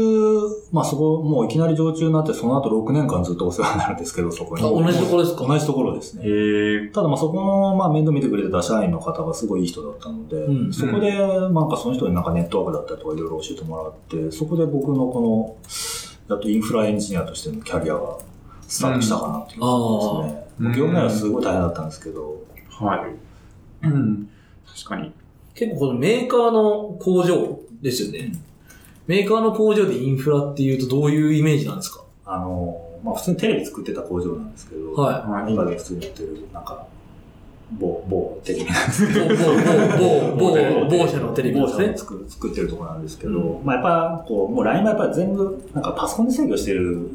まあそこ、もういきなり常駐になって、その後6年間ずっとお世話になるんですけど、そこに。あ同じところですか？同じところですね。ただまあそこの、まあ面倒見てくれてた社員の方がすごいいい人だったので、うんそこで、なんかその人になんかネットワークだったりとかいろいろ教えてもらって、そこで僕のこの、やっとインフラエンジニアとしてのキャリアがスタートしたかなっていう感じですね。うん業務内はすごい大変だったんですけど、はい。うん。確かに。結構このメーカーの工場ですよね。メーカーの工場でインフラっていうとどういうイメージなんですか？あの、まあ普通にテレビ作ってた工場なんですけど、ははい。今で普通にやってる、なんか、某、某テレビなんですい。某、某、某、某、某社のテレビですね某社の。作作ってるところなんですけど、まあやっぱ、こう、もう LINE もやっぱ全部、なんかパソコンで制御してる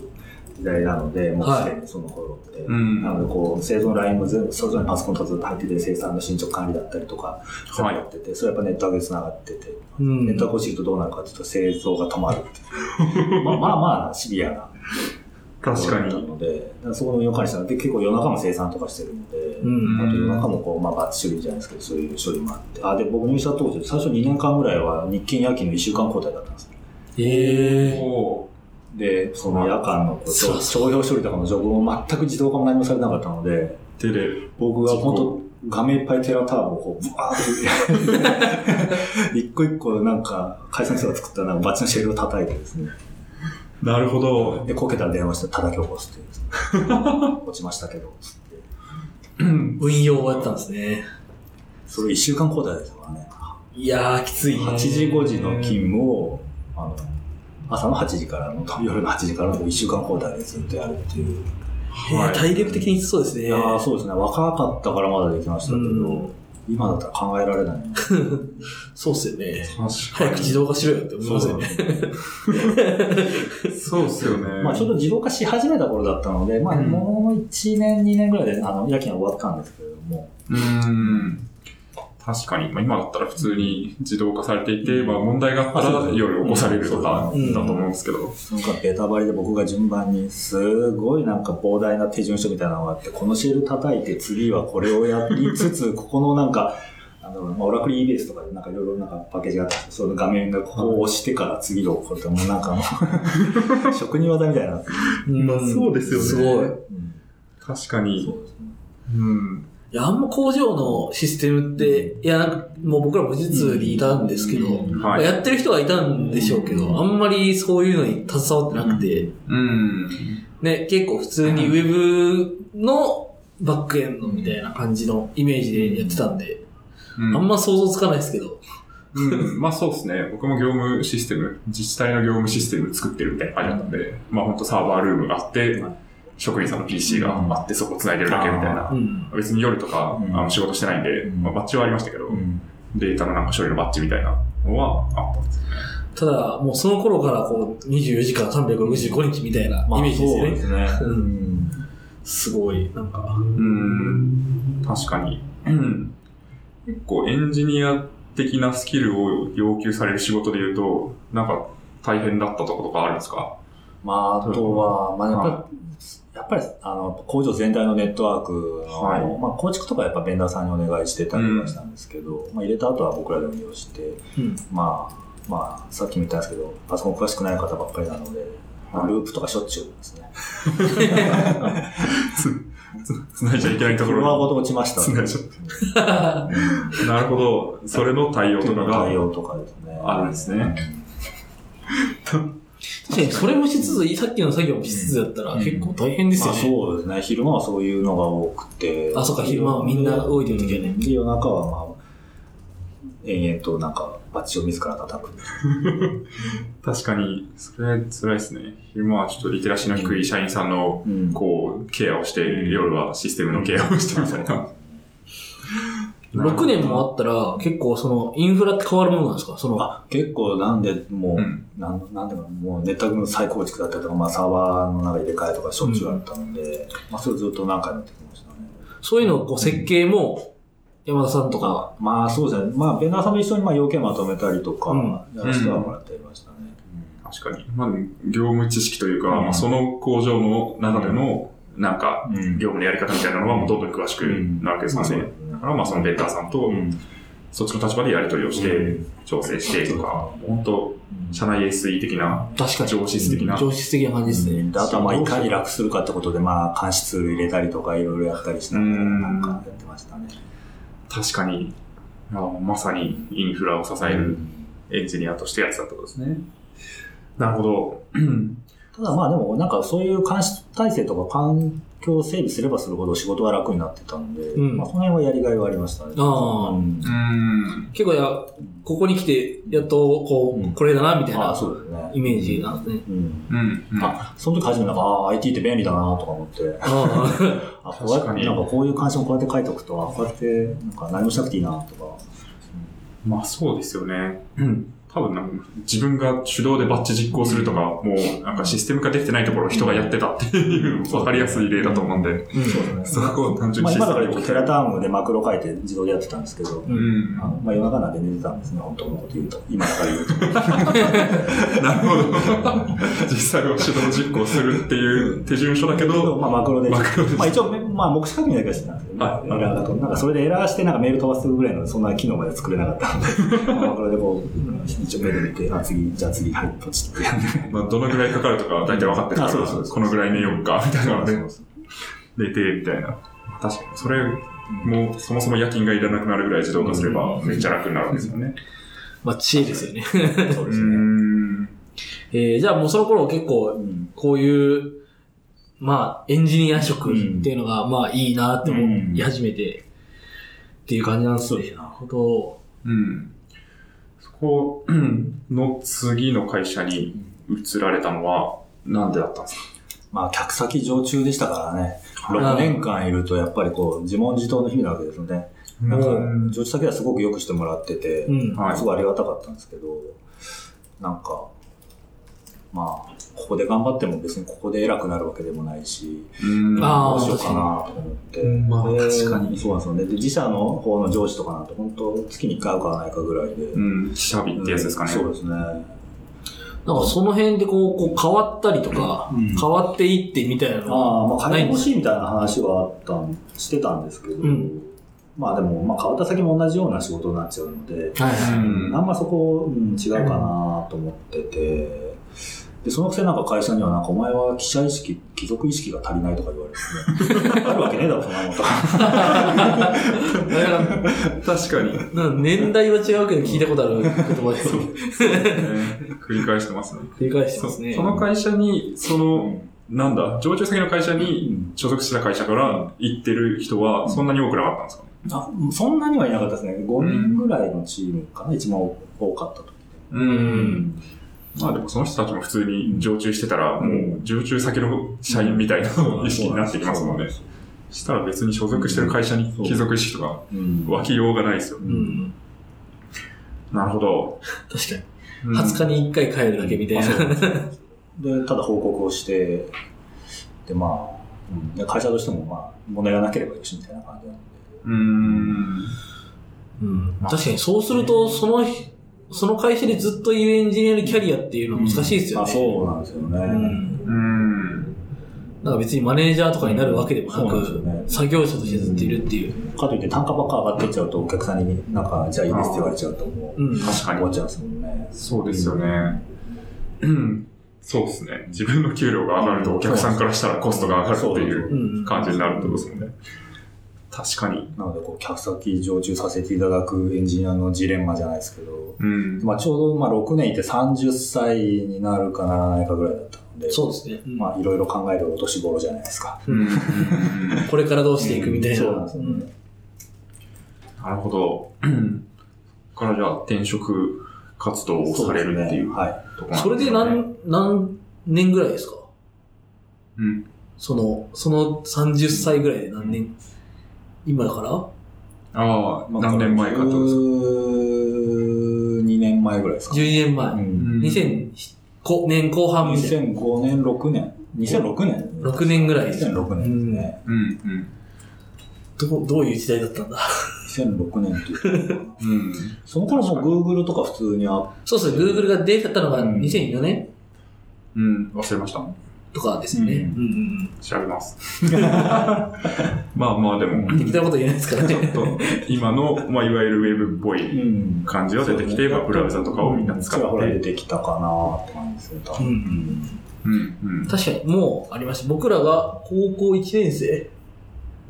時代なので、もうすでにその頃って。うん。なので、こう、製造のラインも全部、それぞれパソコンとずっと入ってて、生産の進捗管理だったりとか、全部やってて、それやっぱネットワークで繋がってて、うんネットワーク落ちるとどうなるかっていうと、製造が止まるっていう。まあまあまあ、シビアな。確かなに。ので、そこの予管理したので、結構夜中も生産とかしてるので、うんあと夜中もこう、まあ、バッチ処理じゃないですけど、そういう処理もあって。あ、で、僕入社当時、最初2年間ぐらいは日勤夜勤の1週間交代だったんです。ええおで、その夜間のこうそう商標処理とかのジョブも全く自動化も何もされなかったので、手で。僕が本当画面いっぱいテラターボをこう、ブワーって、一個一個なんか、回線数が作ったなんかバッチのシェルを叩いてですね。なるほど。で、こけたら電話して叩き起こすっていう。落ちましたけど、つって。運用をやったんですね。それ1週間交代ですからね。いやー、きついね。8時5時の勤務を、あの、朝の8時からの、夜の8時からの1週間交代でずっとやるっていう。えー体力的にそうですね。いやーそうですね。若かったからまだできましたけど、うん今だったら考えられない。そうっすよね。早く自動化しろよって思いますよね。に。そうっすよね。まあちょうど自動化し始めた頃だったので、まあうんもう1年、2年ぐらいで、あの、夜勤は終わったんですけれども、うーん。確かに。まあ、今だったら普通に自動化されていて、まあ問題があったら夜起こされるとかうんだと思うんですけど。なんかベタバリで僕が順番に、すごいなんか膨大な手順書みたいなのがあって、このシェル叩いて次はこれをやりつつ、ここのなんか、あの、まあ、オラクル EBS とかでなんかいろいろなんかパッケージがあって、その画面がここを押してから次をこれともうなんかもう、職人技みたいな。うんまあそうですよねすごい。いうん確かに。そうですね。うん。や、あんま工場のシステムって、いや、なんかもう僕らも実にいたんですけど、うんまあはい。やってる人はいたんでしょうけど、あんまりそういうのに携わってなくて、うん。ね、結構普通にウェブのバックエンドみたいな感じのイメージでやってたんで、うんあんま想像つかないですけど。うん、まあそうですね。僕も業務システム、自治体の業務システム作ってるみたいな感じだったんで、まあ本当サーバールームがあって、職員さんの PC があって、そこ繋いでるだけみたいなう。ん。別に夜とか、うんあの仕事してないんで、うんまあバッチはありましたけど、うんデータのなんか処理のバッチみたいなのはあったんですよね。ただ、もうその頃からこう、24時間365日みたいなまあイメージですよね。そうですね。ううんんすごい、なんか。うん、確かに。うん。結構エンジニア的なスキルを要求される仕事で言うと、なんか大変だったとことかあるんですか？まあ、あとは、まあ、やっぱり、はやっぱり、あの、工場全体のネットワークの、はいまあ、構築とかやっぱベンダーさんにお願いしてたりはしたんですけど、まあ、入れた後は僕らで運用して、うん。まあ、まあ、さっきも言ったんですけど、パソコン詳しくない方ばっかりなので、まあ、ループとかしょっちゅうですね。つ繋いじゃいけないところにフロアごと落ちましたんで。繋いじゃう。なるほど。それの対応とかが対応とかですね。あるんですね。確かに、それもしつつ、さっきの作業もしつつだったら結構大変ですまあよね。そうですね。昼間はそういうのが多くて。あそうか昼間はみんな動いてる時はねで、夜中はまあ、延々となんか、バッチを自ら叩く。確かに、それ辛いですね。昼間はちょっとリテラシーの低い社員さんの、うんこう、ケアをして、夜はシステムのケアをしてみたいな。6年もあったら、結構その、インフラって変わるものなんですか？その、あ、結構なんで、もう、うん。なん、なんでも、もうネットワークの再構築だったりとか、まあサーバーの中入れ替えとかしょっちゅうあったので、まあそれをずっと何回もやってきましたね。そういうのをこう設計も、山田さんとか、まあそうですね。まあベンダーさんと一緒にまあ要件まとめたりとか、うん。やらせてはもらっていましたね。確かに。まあ、業務知識というか、うん。まあ、その工場の中での、なんか、うん。業務のやり方みたいなのはもうどんどん詳しくなるわけですよね。からまあそのベンダーさんと、うんそっちの立場でやり取りをして、うん調整してとか、本当社内 SE 的な、確かに。上質的な。上質的な感じですね。であとはまあいかに楽するかってことで、まあ監視ツール入れたりとかいろいろやったりしながら、うんなんかやってましたね。確かに、あまさにインフラを支えるエンジニアとしてやってたってことですね。なるほど。ただまあでもなんかそういう監視体制とか環境を整備すればするほど仕事は楽になってたので、うんまあその辺はやりがいはありましたね。ああうんうん。結構や、ここに来て、やっと、こう、うんこれだな、みたいあな。イメージなんですね。うん。うん。うんあ、その時初めてなんか、ああ、IT って便利だなとか思って、ああ、あ、こうやって、確かになんかこういう関心をこうやって書いておくと、あこうやって、なんか何もしなくていいなとか。まあそうですよね。うん。多分なんか自分が手動でバッチ実行するとか、もうなんかシステム化できてないところを人がやってたっていう、わかりやすい例だと思うんで、うんそうですね。そこを単純まあにシステム今だからテラタームでマクロ書いて自動でやってたんですけど、ううん。あのまあ夜中なんで寝てたんですね、本当のこと言うと。今だから言うと。なるほど。実際は手動実行するっていう手順書だけど、まあマクロで。マクロでまあ一応、まあ目視確認だけはしてたんですけど、はいエラーだと。なんかそれでエラーしてなんかメール飛ばすぐらいのそんな機能まで作れなかったので、マクロでこう、一応メール見て、あ、次、じゃあ次、はい、ポチって。まあどのぐらいかかるとか大体分かってるから、あそうそうそうこのぐらい寝ようか、みたいなので寝て、みたいな。確かに。それ、もうそもそも夜勤がいらなくなるぐらい自動化すればめっちゃ楽になるわけですよね。まあ、知恵ですよね。う そうですね。ん。えー、じゃあもうその頃結構、うんこういう、まあ、エンジニア職っていうのが、まあ、いいなって思い始めて、っていう感じなんですね。なるほど。うん。そこうん の次の会社に移られたのは、なんでだったんですか？まあ、客先常駐でしたからね。い6年間いると、やっぱりこう、自問自答の日々なわけですよね。なんかうん、常駐先はすごく良くしてもらってて、うん。はいすごいありがたかったんですけど、なんか、まあ、ここで頑張っても別にここで偉くなるわけでもないし、うんどうしようかなと思って。まあで確かにそうなんですよね。で、自社の方の上司とかなんて、本当月に1回会うかないかぐらいで。うん、シャビってやつですかね。そうですね。なんかその辺でこう、こう変わったりとか、うん変わっていってみたいなのはああ、まあ、変えてほいしいみたいな話はあったん、してたんですけど、うんまあでも、まあ変わった先も同じような仕事になっちゃうので、はいはい。うんあんまそこ、うん、違うかなと思ってて、で、そのくせなんか会社にはなんかお前は記者意識、貴族意識が足りないとか言われてね。あるわけねえだろ、そんなもんとか。確かに。か年代は違うけど聞いたことある言葉ですよね。繰り返してますね。繰り返してそますね。その会社に、その、なんだ、常駐先の会社うにん所属してた会社から行ってる人はそんなに多くなかったんですかね？あそんなにはいなかったですね。5人ぐらいのチームかな、一番多かった時う。うんまあでもその人たちも普通に常駐してたら、もう常駐先の社員みたいな意識になってきますもんね。したら別に所属してる会社に貴族意識とかうん。湧きようがないですよ。うん。なるほど。確かに。うん20日に1回帰るだけみたいな。で、ただ報告をして、で、まあ、うんで会社としても、まあ、問題がなければよしみたいな感じなんで。うーん。うん。確かにそうすると、その、その会社でずっといるエンジニアのキャリアっていうのは難しいですよあ、ね。そうなんですよね。うん。うん。なんか別にマネージャーとかになるわけでもなく、ね作業者としてずっといるっていう。かといって単価ばっか上がっていっちゃうと、お客さんになんか、じゃあいいですって言われちゃうと、もう、うん。確かに終わっ。ちゃうんですもんね。そうですよね。うん。そうですね。自分の給料が上がるとお客さんからしたらコストが上がるっていううん。感じになるってことですもんね。確かに。なので、こう、客先常駐させていただくエンジニアのジレンマじゃないですけど、うん。まあ、ちょうど、まあ、6年いて30歳になるかならないかぐらいだったので、そうですね。うんまあ、いろいろ考えるお年頃じゃないですか。うん。うんこれからどうしていくみたいな。そうなんですよね。なるほど。う んからじゃあ転職活動をされるっていうねところなんそれで何、何年ぐらいですか？うん。その、その30歳ぐらいで何年？今だから？ああ、はい。何年前かってことですか？12年前ぐらいですか。12年前。うん2005年後半みたいな。2005年、6年。2006年6年ぐらいです2006年ですね。うん、うん。どうどういう時代だったんだ？2006年っていうか。うん。その頃も Google とか普通にあっそうですね、Google が出たのがうん2004年？うん、忘れました。とかですよね。うんうんうん調べます。まあまあでも、うん。適当なこと言えないですからね。と今の、まあいわゆるウェブっぽいうん感じが出てきて、まあブラウザとかをみんな使ちらほら出って。てきたかなって感じですね、多分。うんうん、うん。確かに、もうありました。僕らが高校1年生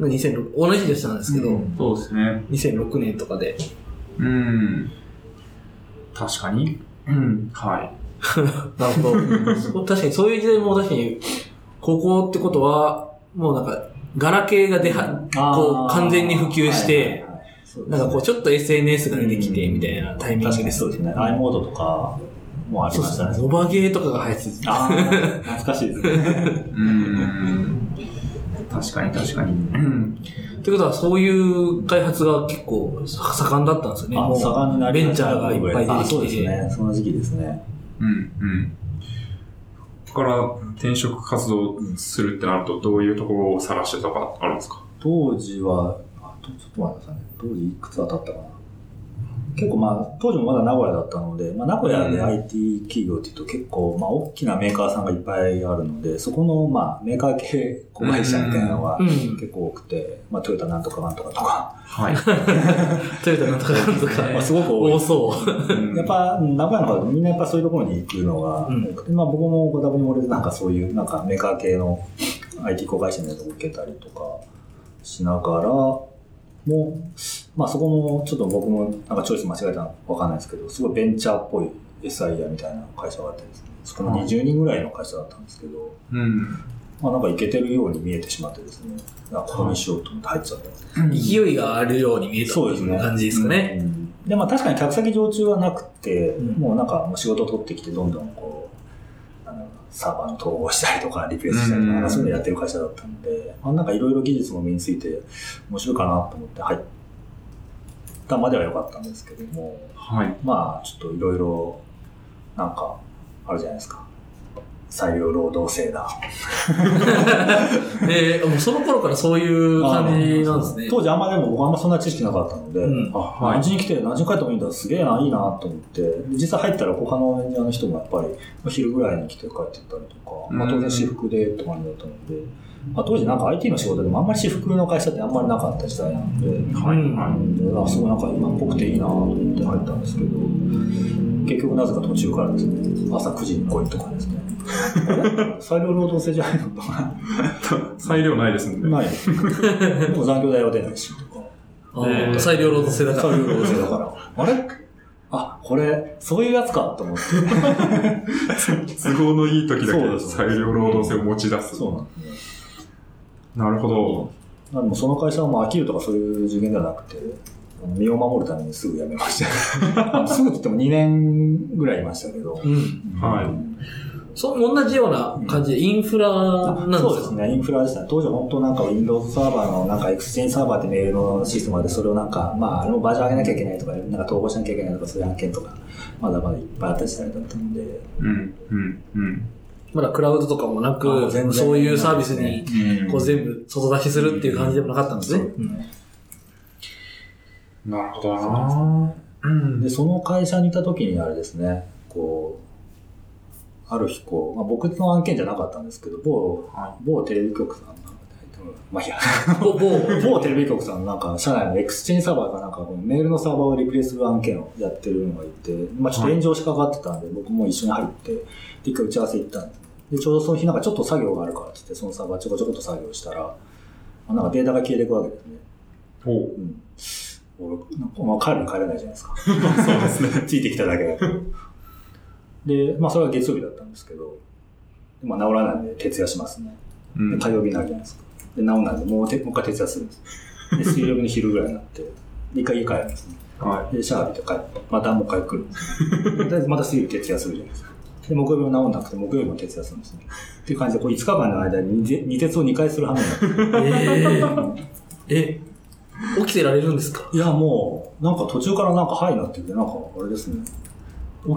の2006、同じ年なんですけど、うんそうですね。2006年とかで。うん。確かに。うん、はい。なるほど。そう確かにそういう時代も確かに、高校ってことは、もうなんか、ガラケーが出は、こう、完全に普及して、なんかこう、ちょっと SNS が出てきて、みたいなタイミング確かでそうですね。i モードとかもありそうですね。ましたね。ノバゲーとかが流行っててああ、懐かしいですね。うん。確かに確かに。うん。ってことは、そういう開発が結構盛んだったんですよね。盛んになりベンましたチャーがいっぱいあ出てきて。そうですね。その時期ですね。うん、うん。ここから転職活動するってなると、どういうところを探してとかあるんですか？当時は、あとちょっと待ってくださいね。当時いくつ当たったかな？結構まあ、当時もまだ名古屋だったので、まあ、名古屋でうん IT 企業っていうと結構、まあ、大きなメーカーさんがいっぱいあるので、そこの、まあ、メーカー系子会社みたいなのがうん。結構多くて、まあ、トヨタなんとかなんとかとか、はい。トヨタなんとかなんとか。まあ、すごく多そう。やっぱ、名古屋の方みんなやっぱそういうところに行くのがうん多くて、まあ僕もご多分に漏れてなんかそういうなんかメーカー系の IT 子会社のやつを受けたりとかしながら、もまあそこもちょっと僕もなんかチョイス間違えたのかわかんないですけど、すごいベンチャーっぽい SIA みたいな会社があってですね、そこも20人ぐらいの会社だったんですけど、うん。まあなんかいけてるように見えてしまってですね、あここにしようと思って入っちゃった。ん。です勢いがあるように見えたっていう感じですかね。うん。で、まあ確かに客先常駐はなくて、うん。もうなんかもう仕事を取ってきてどんどんこう、サーバーの統合したりとかリプレイスしたりとか、うんそういうのやってる会社だったので、まあなんかいろいろ技術も身について面白いかなと思って入ったまでは良かったんですけども、はい。まあちょっといろいろなんかあるじゃないですか。裁量労働制だ。えー、もうその頃からそういう感じなんですね。当時あんまでも僕あんまそんな知識なかったので、うん。あ、はい。何時に来て何時に帰ってもいいんだ、すげえな、いいなと思って、実際入ったら他のエンジニアの人もやっぱり、まあ昼ぐらいに来て帰ってったりとか、まあ当然私服でって感じだったので、まあ当時なんか IT の仕事でもあんまり私服の会社ってあんまりなかった時代なので、はい。うんはであすごいなんか今っぽくていいなと思って入ったんですけど、結局なぜか途中からですね、朝9時に来いとかですね、裁量労働制じゃないの？とか、い。裁量ないですもんね。ない。でも残業代は出ないしとか。裁量労働制だから。そういう労働制だから。あれ？あ、これ、そういうやつかと思って。都合のいい時だけ裁量労働制を持ち出す。そうなんですね。なるほど。まあでもその会社はもう飽きるとかそういう次元ではなくて、身を守るためにすぐ辞めました。すぐって言っても2年ぐらいいましたけど。うん。はいそう、同じような感じでインフラなんですか？そうですね、インフラでしたね。当時は本当なんか Windows サーバーのなんか Exchange サーバーってメールのシステムでそれをなんか、まああれもバージョン上げなきゃいけないとか、なんか統合しなきゃいけないとかそういう案件とか、まだまだいっぱいあった時代だったので。うん、うん、うん。まだクラウドとかもなあく、そういうサービスに、うん。こう全部外出しするっていう感じでもなかったんですね。う。ん。なるほどな。うんで、その会社にいた時にあれですね、こう、ある日こう、まあ、僕の案件じゃなかったんですけど、某、は某テレビ局さんなんかで、多分まあいいや、某、某、某テレビ局さんのなんか、社内のエクスチェンジサーバーがなんか、メールのサーバーをリプレイする案件をやってるのがいて、まあちょっと炎上しかかってたんで、僕も一緒に入って、で、一回打ち合わせ行ったんで。で、ちょうどその日なんかちょっと作業があるからって言って、そのサーバーちょこちょこっと作業したら、まあなんかデータが消えていくわけですね。ほう。うん。俺、なんかまあ帰るに帰れないじゃないですか。そうですね。ついてきただけだと。で、まあそれは月曜日だったんですけど、まあ治らないんで徹夜しますね。うん。で火曜日になるじゃないですか。で、治らないんで、もうてもう一回徹夜するんです。で、水曜日の昼ぐらいになって、で、一回家帰るんですね。はで、シャワー浴びて帰って、またもう一回来るんですとりあえずまた水曜日徹夜するじゃないですか。で、木曜日も治んなくて、木曜日も徹夜するんですね。っていう感じで、こう5日間の間に二二徹を2回する羽目になってえええ、起きてられるんですか？いや、もう、なんか途中からなんかハイになってて、なんかあれですね、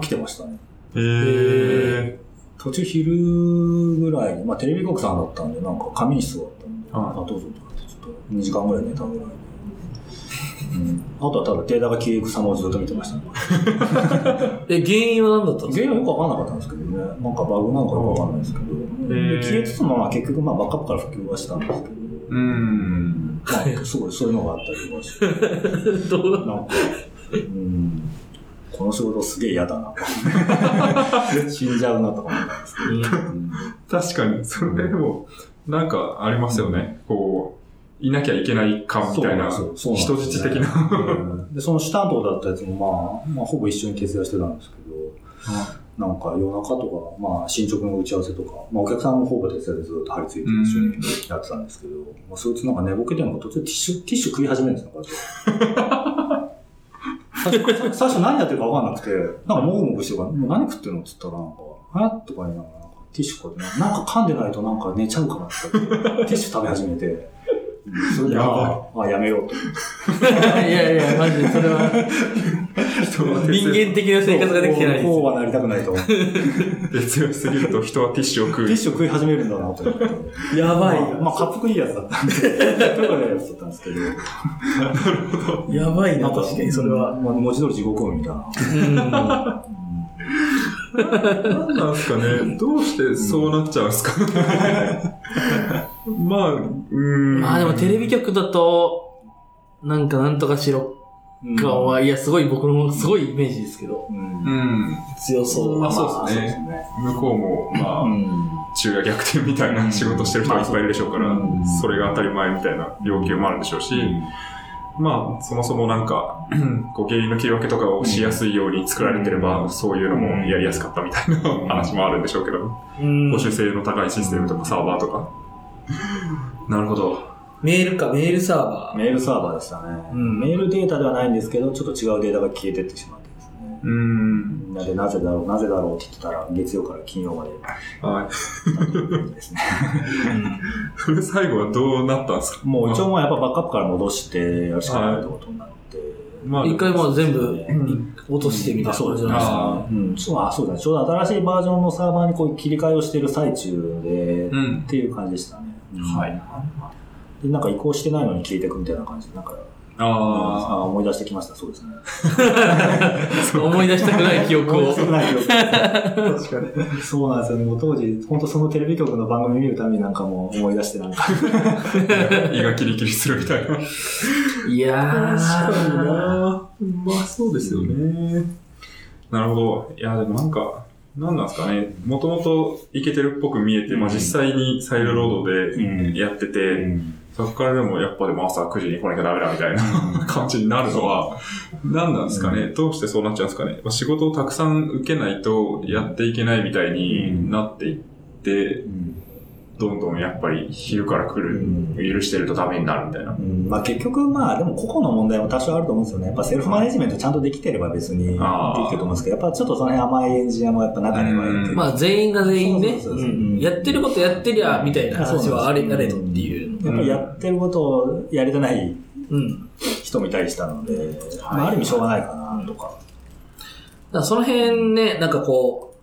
起きてましたね。い。へえ。途中昼ぐらいに、まあテレビ局さんだったんで、なんか仮眠室があったんで、はいあ、どうぞとかって、ちょっと2時間ぐらい寝たぐらいで。うん、あとはただデータが消えゆく様をずっと見てましたね。え、原因は何だったんです原か因はよくわかんなかったんですけどね。なんかバグなんかよくわかんないですけど。ーで消えつつもまあ結局まあバックアップから復旧はしたんですけど。うん。まあすごいそういうのがあったりとかして。どうなんか、うん、この仕事すげえ嫌だな。死んじゃうなとか思ったんですけど。う ん確かに、それでも、なんかありますよね。こう、いなきゃいけない感みたいな、人質的な。うんで、その下担当だったやつもまあ、まあ、ほぼ一緒に徹夜してたんですけど、なんか夜中とか、まあ、進捗の打ち合わせとか、まあ、お客さんもほぼ徹夜でずっと張り付いて一緒にやってたんですけど、まあ、そいつなんか寝ぼけてるのか途中でティッシュ、ティッシュ食い始めるんですよ、こうやって。最初最初何やってるか分かんなくて、なんかもぐもぐしてるから、もう何食ってるのって言ったら、なんか、はとか言いながら、なんかティッシュこうやって、なんか噛んでないとなんか寝ちゃうからって、ティッシュ食べ始めて、それで、やばいああ、やめようと。いやいや、マジでそれは、人間的な生活ができてないですよ。こうはなりたくないと思って。で強すぎると人はティッシュを食うティッ。シュ食い始めるんだなと思って。やばいまあ、まあ、滑腹いいやつだったんで、とかでやつだったんですけど。やばいな、確かにそれは。まあ、文字通り地獄みたいな。なんですかねどうしてそうなっちゃうんですか？まあ、うーん。まあでもテレビ局だと、なんかなんとかしろうん感は、いや、すごい僕のすごいイメージですけど、うんうん。強そう。まあそうですねね。向こうも、まあ、うん昼夜逆転みたいな仕事してる人がいっぱいいるでしょうからうん、それが当たり前みたいな要求もあるでしょうし、まあ、そもそもなんか、こう原因の切り分けとかをしやすいように作られてれば、そういうのもやりやすかったみたいな話もあるんでしょうけど、うん保守性の高いシステムとかサーバーとか。なるほど。メールか、メールサーバー。メールサーバーでしたね。うんメールデータではないんですけど、ちょっと違うデータが消えてってしまってですね。うーん。なでなぜだろう、なぜだろうって言ってたら、月曜から金曜まではい。ですね。それ最後はどうなったんですか？もう一応もうやっぱバックアップから戻してやるしかないってことになって。まあ、一回もう全部うん落としてみたいなそうですね。うん、そうあそうだね。ちょうど新しいバージョンのサーバーにこう切り替えをしている最中で、うんっていう感じでしたね。うんはい。で、なんか移行してないのに消えていくみたいな感じで、なんか、ああ思い出してきました。そうですね。思い出したくない記憶を思い出。したくない記憶あ、確かに。そうなんですよね。もう当時、本当そのテレビ局の番組見るためになんかもう思い出してなんか。胃がキリキリするみたいな。いやー。なまあそうですよね。なるほど。いや、でもなんか、なんなんですかね。もともとイケてるっぽく見えて、まあ実際にサイドロードうん。でやってて、そこからでもやっぱでも朝9時に来なきゃダメだみたいな 感じになるのは、何なんですかね。どうしてそうなっちゃうんですかね。まあ仕事をたくさん受けないとやっていけないみたいになっていって、どんどんやっぱり昼から来る、許してるとダメになるみたいな。うんまあ結局まあでも個々の問題も多少あると思うんですよね。やっぱセルフマネジメントちゃんとできてれば別にできると思うんですけど、やっぱちょっとその辺甘いエンジニアもやっぱ中にはいて。うんまあ全員が全員ね、やってることやってりゃ、みたいな話はあれ、あれとっていう。やっぱりやってることをやれてないうん。人もいたりしたので、まあある意味しょうがないかなとか。だからその辺ね、なんかこう、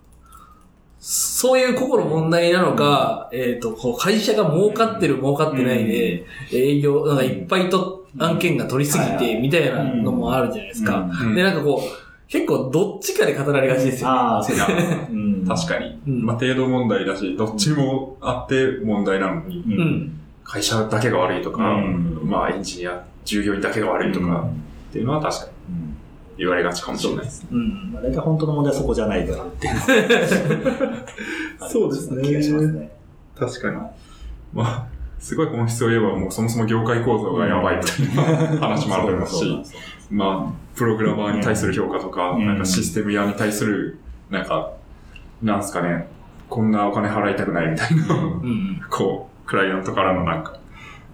そういう個々の問題なのか、えっ、と、こう会社が儲かってる儲かってないで、営業、なんかいっぱい取っ案件が取りすぎて、みたいなのもあるじゃないですか。うん。で、なんかこう、結構どっちかで語られがちですよ。ね。ああ、そういや う。ん。確かに。うん。まあ、程度問題だし、どっちもあって問題なのに、ううんん。会社だけが悪いとか、うん。まあ、エンジニア、従業員だけが悪いとか、っていうのは確かに。うん言われがちかもしれないです。うん。まあ、大体本当の問題はそこじゃないからっていうそ うですね気がしますね。確かに。まあ、すごい本質を言えば、もうそもそも業界構造がやばいみたいな話もありますしまあ、プログラマーに対する評価とか、うんなんかシステム屋に対する、なんか、なんすかね、こんなお金払いたくないみたいな、うん。こう、クライアントからのなんか、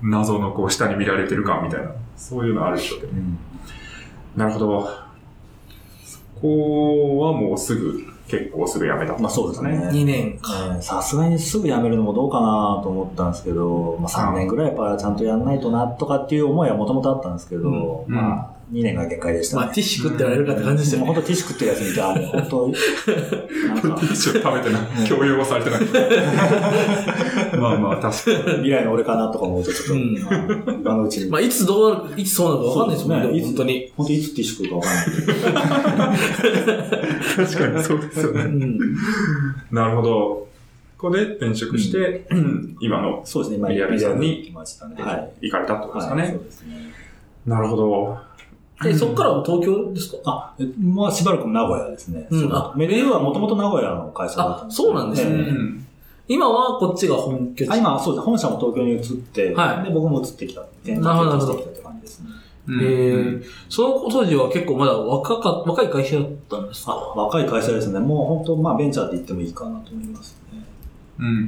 謎のこう、下に見られてる感みたいな、そういうのあるでしょうけど。うんなるほど。そこはもうすぐ、結構すぐ辞めた。まあそうですね。2年か。ねさすがにすぐ辞めるのもどうかなと思ったんですけど、まあ3年ぐらいやっぱちゃんとやんないとなとかっていう思いはもともとあったんですけど、うんまあ2年が限界でした、ね。まあ、ティッシュ食ってられるかって感じですよね。もう本当ティッシュ食ってるやつ見て、あ、もう本当、なんか、一応食べてない。共有はされてない。まあまあ、確かに。未来の俺かなとか思うとちょっと、うんまあ今のうちに。まあ、いつどうなる、いつそうなるかわかんないですもんね、本当に。本当いつティッシュ食うかわかんない。確かにそうですよね。うん。なるほど。ここで転職して、今のそうですね、今リアルさんに。行かれたってことですかね。はい、そうですね。なるほど。で、そっからは東京ですか？あ、えまあしばらく名古屋ですね。そううんあメディアはもともと名古屋の会社だったんあそうなんですねええうん今はこっちが本拠地。あ今、そうです。本社も東京に移って、はいで、僕も移ってきた。転なるほど転してきたって感じですね。えー、その当時は結構まだ若か、若い会社だったんですあ、か若い会社ですね。もう本当、まあベンチャーって言ってもいいかなと思いますね。うん。うんうんう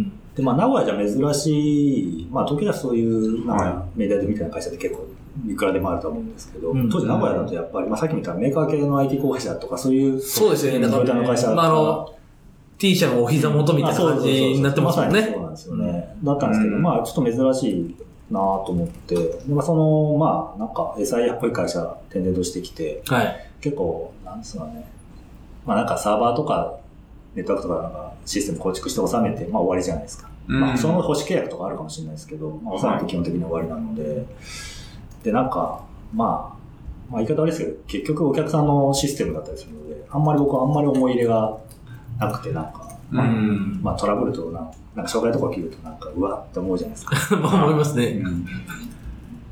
ん。で、まあ名古屋じゃ珍しい、まあ東京ではそういう、なんはかメディアみたいな会社って結構いくらでもあると思うんですけど、うん当時名古屋だとやっぱり、まあさっきみたメーカー系の IT 候補者とかそういう、そうですよね。だから、トヨタの会社まあ、あの、T 社のお膝元みたいな感じになってますもんまさにね。そうなんですよね。だったんですけど、うんまあちょっと珍しいなと思って、でまあその、まあなんか SIA っぽい会社転々としてきて、はい。結構、なんですかね、まあなんかサーバーとかネットワークとかなんかシステム構築して収めて、まあ終わりじゃないですか。うんまあその保守契約とかあるかもしれないですけど、まあ収めて基本的に終わりなので、でなんか、まあ、まあ言い方悪いですけど、結局お客さんのシステムだったりするので、あんまり僕はあんまり思い入れがなくて、なんか、まあうんまあトラブルとな、なんか障害とか起きるとなんか、うわって思うじゃないですか。まあ思いますね。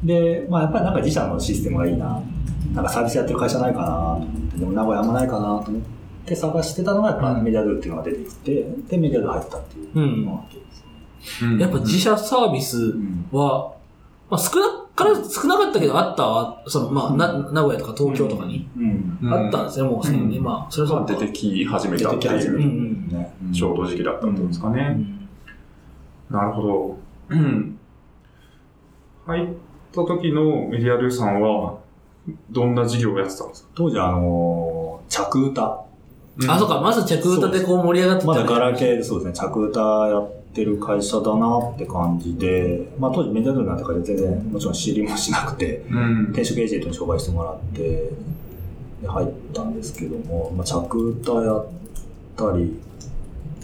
で、まあやっぱりなんか自社のシステムがいいな、なんかサービスやってる会社ないかなでも名古屋あんまないかなと思って探してたのがやっぱメディアドゥっていうのが出てきて、で、メディアドゥ入ったっていうのがわけですね。うんやっぱ自社サービスうんは、まあ少なから少なかったけどあったわ、その、まあ、な、名古屋とか東京とかに、あったんですね、もうすでに。まあ、それは出てき始め出たってい。う。んね。ちょうど時期だったってことですかうね。ん。なるほど。う ん入った時のメディアルーさんは、どんな事業をやってたんですか？当時あのー、着歌。あ、そうか、まず着歌でこう盛り上がってたねまだガラケーでそうですね、着歌やってる会社だなって感じで、まあ当時メディアドゥなんて会社全然もちろん知りもしなくて、うん。転職エージェントに紹介してもらって、で入ったんですけども、まあ、着歌やったり、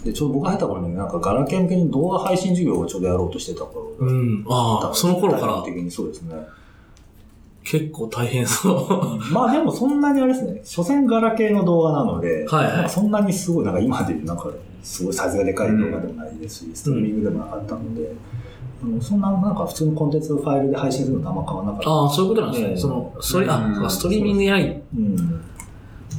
で、ちょうど僕が入った頃になんかガラケー向けに動画配信授業をちょうどやろうとしてた頃うん。ああ、その頃から的にそうですね。結構大変そう。まあでもそんなにあれですね、所詮ガラケーの動画なので、はいはいそんなにすごい、なんか今でなんかすごいサイズがでかい動画でもないですし、ストリーミングでもなかったので、あのそんななんか普通のコンテンツファイルで配信するのとあんま変わらなかった。ああ、そういうことなんですね。ええその、ストリ、あ、うんそうかストリーミングやい。うん。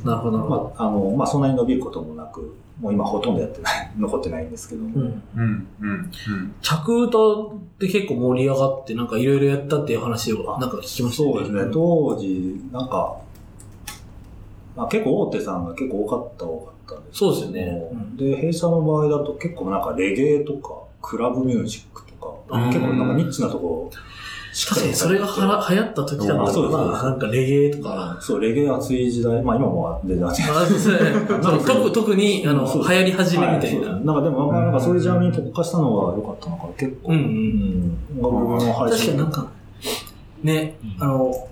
なるほど、なるほど。まあ、あの、まあそんなに伸びることもなく、もう今ほとんどやってない、残ってないんですけども。うん。うん。うん。うん。着歌って結構盛り上がって、なんかいろいろやったっていう話をなんか聞きましたそうですね、当時、なんか、まあ、結構大手さんが結構多かった多かったんですそうですよね。うんで、弊社の場合だと結構なんかレゲエとか、クラブミュージックとか、うん結構なんかニッチなとこしっ確かにそれがはら流行った時だもんあそうですそうです。まあ、なんかレゲエとか。そう、レゲエ熱い時代、まあ今も全然熱い。あそうですね。その特特に、あの、そう流行り始めみたいな。なんかでも、まあなんかそういうジャンルに特化したのが良かったのか。な、結構。うんうんうん。僕の配確信かになん。か、ね、あの、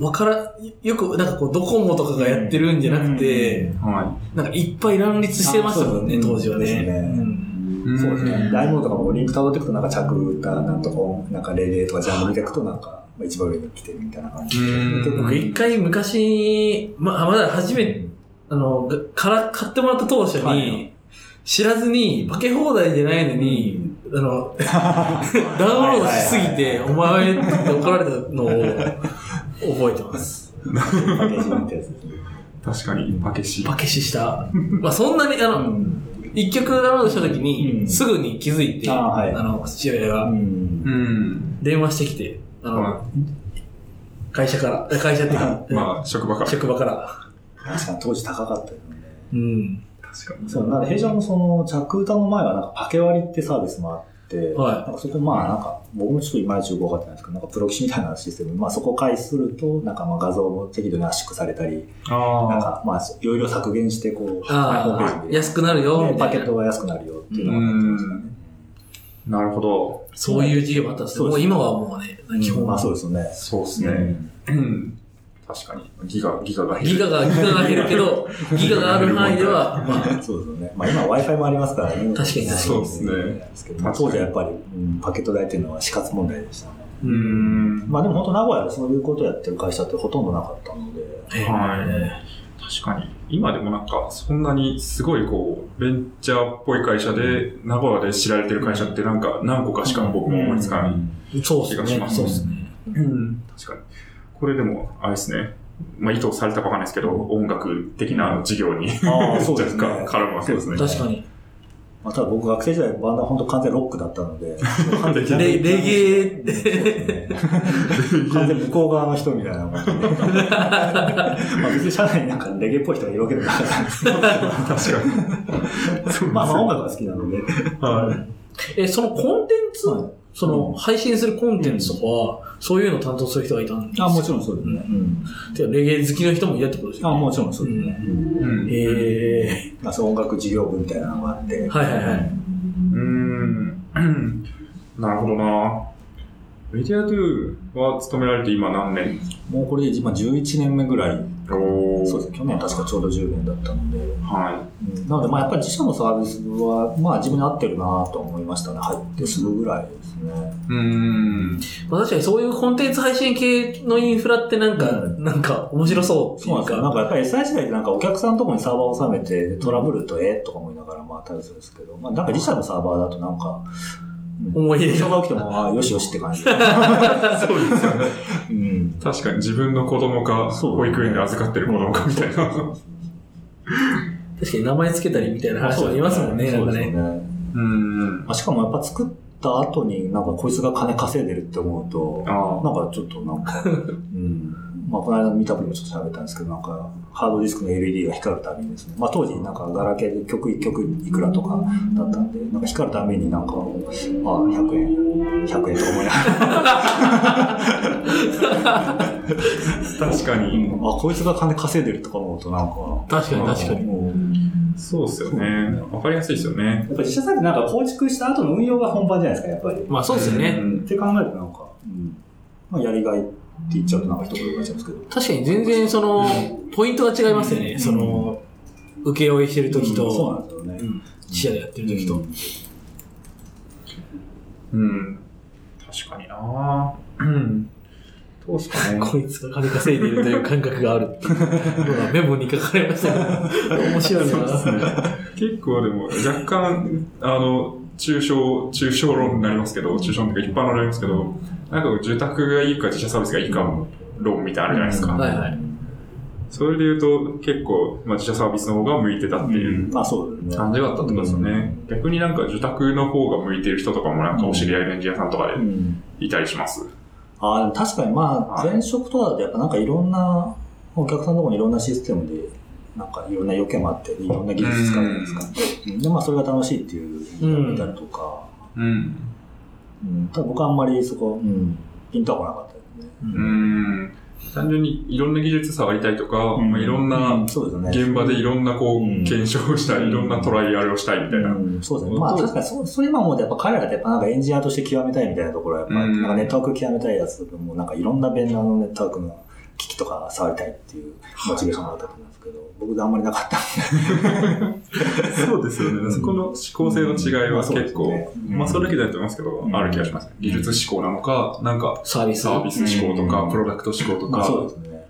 わから、よくなん。かこう、ドコモとかがやってるん。じゃなくて、はなん。かいっぱい乱立してましたもん。ね、当時はね。ですねうん。い。そうですね。ライブとかもリンク辿っていくとなんか着歌なんとか、なんかレゲエとかジャンル見ていくとなんか、あ、一番上に来てるみたいな感じ僕一回昔、まあ、まだ初めて、あの、がから買ってもらった当初に、はい知らずに、化け放題じゃないのに、あの、ダウンロードしすぎて、お前って怒られたのを覚えてます。パッケージにってやつですね。確かに、パケシ。パケシした。まあそんなに、あの、うん一曲ダウンロードした時うに、んすぐに気づいて、あの、父親が。電話してきて、あの、は会社から、え会社っていうか、まあ、職場から。職場から。確かに当時高かったよね。うん。確かに。そう、なんか弊社もその、着歌の前はなんかパケ割りってサービスもあって、はいなんかそこまあなんか、僕もちょっといまいちよくわかってないんですけど、なんかプロキシみたいなシステム、まあそこを開始すると、なんかまあ画像も適度に圧縮されたり、なんあかまあいろいろ削減してこう、ホームペああ、ージで。安くなるよ、ねパケット。が安くなるよっていうのがなってましたね。あ、なるほど。そういう事業もあったんですけど、もう今はもうね、基本まあはそうですよね。そうですね。うんうん。確かに。ギガ、ギガが減る。ギガが、ギガが減るけど、ギガがある範囲では、まあ、そうですよね。まあ今 Wi-Fi もありますからね。確かにそうですねですけどまあ当時はやっぱり、うんパケット代っていうのは死活問題でしたね。うーん。まあでも本当名古屋でそういうことをやってる会社ってほとんどなかったので、はい。確かに。今でもなんか、そんなにすごいこう、ベンチャーっぽい会社で、名古屋で知られてる会社ってなんか何個かしか僕も思いつかない。そうですね。気がしますそうですね。うん。確かに。これでも、あれですね。まあ、意図されたかわかんないですけど、音楽的な事業にああ、そうですね。若干絡むわけですね。確かに。まあ、ただ僕学生時代バンドは本当完全ロックだったので、完全レレゲエって、ね、完全向こう側の人みたいな感じで。まあ別に社内になんかレゲエっぽい人がいるわけでもなかったんですけど、確かに。まあまあ音楽が好きなので、はい。え、そのコンテンツ、はいその、配信するコンテンツとかは、そういうのを担当する人がいたんですあもちろんそうですね。うん。てかレゲエ好きの人もいたってことですよね。あもちろんそうですね。うんうん。えまあ、そう音楽事業部みたいなのがあって、ー、はいはいはい。うーん。なるほどな。メディアドゥは勤められて今何年？もうこれで今11年目ぐらい、おそうですね、去年確かちょうど10年だったので、はうんなのでまあやっぱり自社のサービスは、まあ自分に合ってるなと思いましたね。入ってすぐぐらいですね。い。うーん。まあ確かにそういうコンテンツ配信系のインフラってなんか、うなんか面白そうそうなんですよ。なんか。かやっぱり SI 時代ってなんかお客さんのところにサーバーを収めてトラブルとえ？とか思いながらまああったりするんですけど、まあなんか自社のサーバーだとなんか、思い入れ異常が起きても、ああ、よしよしって感じ。そうですよね。うん。確かに自分の子供か、そう保育園で預かってる子供かみたいな。確かに名前つけたりみたいな話もありますもんね、なんかね。そうん。まあ、しかもやっぱ作った後になんかこいつが金稼いでるって思うと、あなんかちょっとなんか、うん。まあ、この間の見たぶりもちょっと喋ったんですけど、なんか、ハードディスクの LED が光るたびにですね、まあ当時なんかガラケーで曲1曲いくらとかだったんで、なんか光るたびになんか、ああ、100円、100円とか思いなが確かに。ら、あ、こいつが金稼いでるとか思うとなんか、確かに確かに。うんそうですよね。わかりやすいですよね。やっぱ自社サイトなんか構築した後の運用が本番じゃないですか、やっぱり。まあそうですよね。うんって考えるとなんか、うんまあ、やりがいって言っちゃうとなんか一言言われちゃうんですけど。確かに全然その、ポイントが違いますよね。その、請負いしてる時うんそうと、なんですよね。うん自社でやってる時と。うん。確かになうん。どうですかね。こいつが金稼いでいるという感覚があるっていうのがメモに書かれましたけど、面白いな。結構でも、若干、あの、抽象、抽象論になりますけど、抽象論というか一般論になりますけど、なんか住宅がいいか自社サービスがいいか論みたいなのあるじゃないですか。はいはい。それで言うと、結構、まあ、自社サービスの方が向いてたっていうあ、そうですね。感じがあったってことですよね。逆になんか住宅の方が向いてる人とかもなんかお知り合いのエンジニアさんとかでうん。いたりします？あでも確かにまあ、はい前職とかだとやっぱなんかいろんな、お客さんのところにいろんなシステムで、なんかいろんな要件もあって、いろんな技術使うじゃないですか？うんで、まあそれが楽しいっていう人もいたりとか、うん。うん。ただ僕はあんまりそこ、うん、ピンとは来なかったですね。うーん。単純にいろんな技術触りたいとか、うんまあ、いろんなうんそうですよね。現場でいろんなこう、うん検証をしたい、いろんなトライアルをしたいみたいな。うん、そうですね。まあ確かにそ、それ今もうやっぱ彼らってやっぱなんかエンジニアとして極めたいみたいなところはやっぱ、うんなんかネットワーク極めたいやつもなんかいろんなベンダーのネットワークの機器とか触りたいっていうモチベーションがあったと思うんですけど、僕あんまりなかったんで。そうですよね。そこの思考性の違いは結構、うんまあそれだけじゃないと思いますけど、うんある気がします。技術思考なのか、なんかサービス。サービス思考とか、うんプロダクト思考とまあそうか、ですね。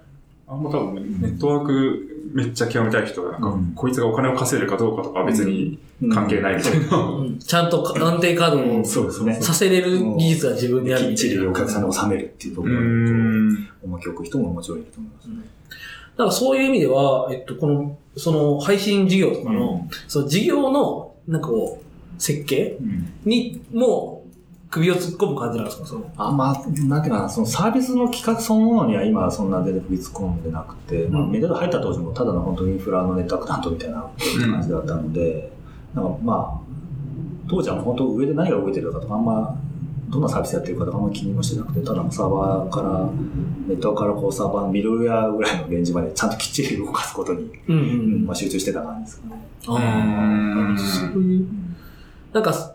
あんま多分ねネットワークめっちゃ極めたい人が、なんか、うんこいつがお金を稼いでるかどうかとかは別に関係ないみたいな。うんちゃんと安定カードうんをそうですね。させれる技術が自分にあるきっちりみたいな。お客さんに収めるっていうとこうろ。重きを置く人ももちろんいると思いますね。だからそういう意味では、えっと、この、その配信事業とかの、その事業の、なんかこう、設計うん。にも首を突っ込む感じなんですか？その。あまあ、なんていうかな、そのサービスの企画そのものには今そんな全然首突っ込んでなくて、まあ、うんメディア入った当時もただの本当にインフラのネットワーク担当みたいな感じだったので、なんかまあ、当時は本当上で何が動いてるかとかあんま、どんなサービスやってるかとかあんま気にもしてなくて、ただもうサーバーから、ネットワークからこうサーバーのミドルウェアぐらいのレンジまでちゃんときっちり動かすことに、うんううんん。まあ、集中してた感じですかね。あうんあ、そういう、なんか、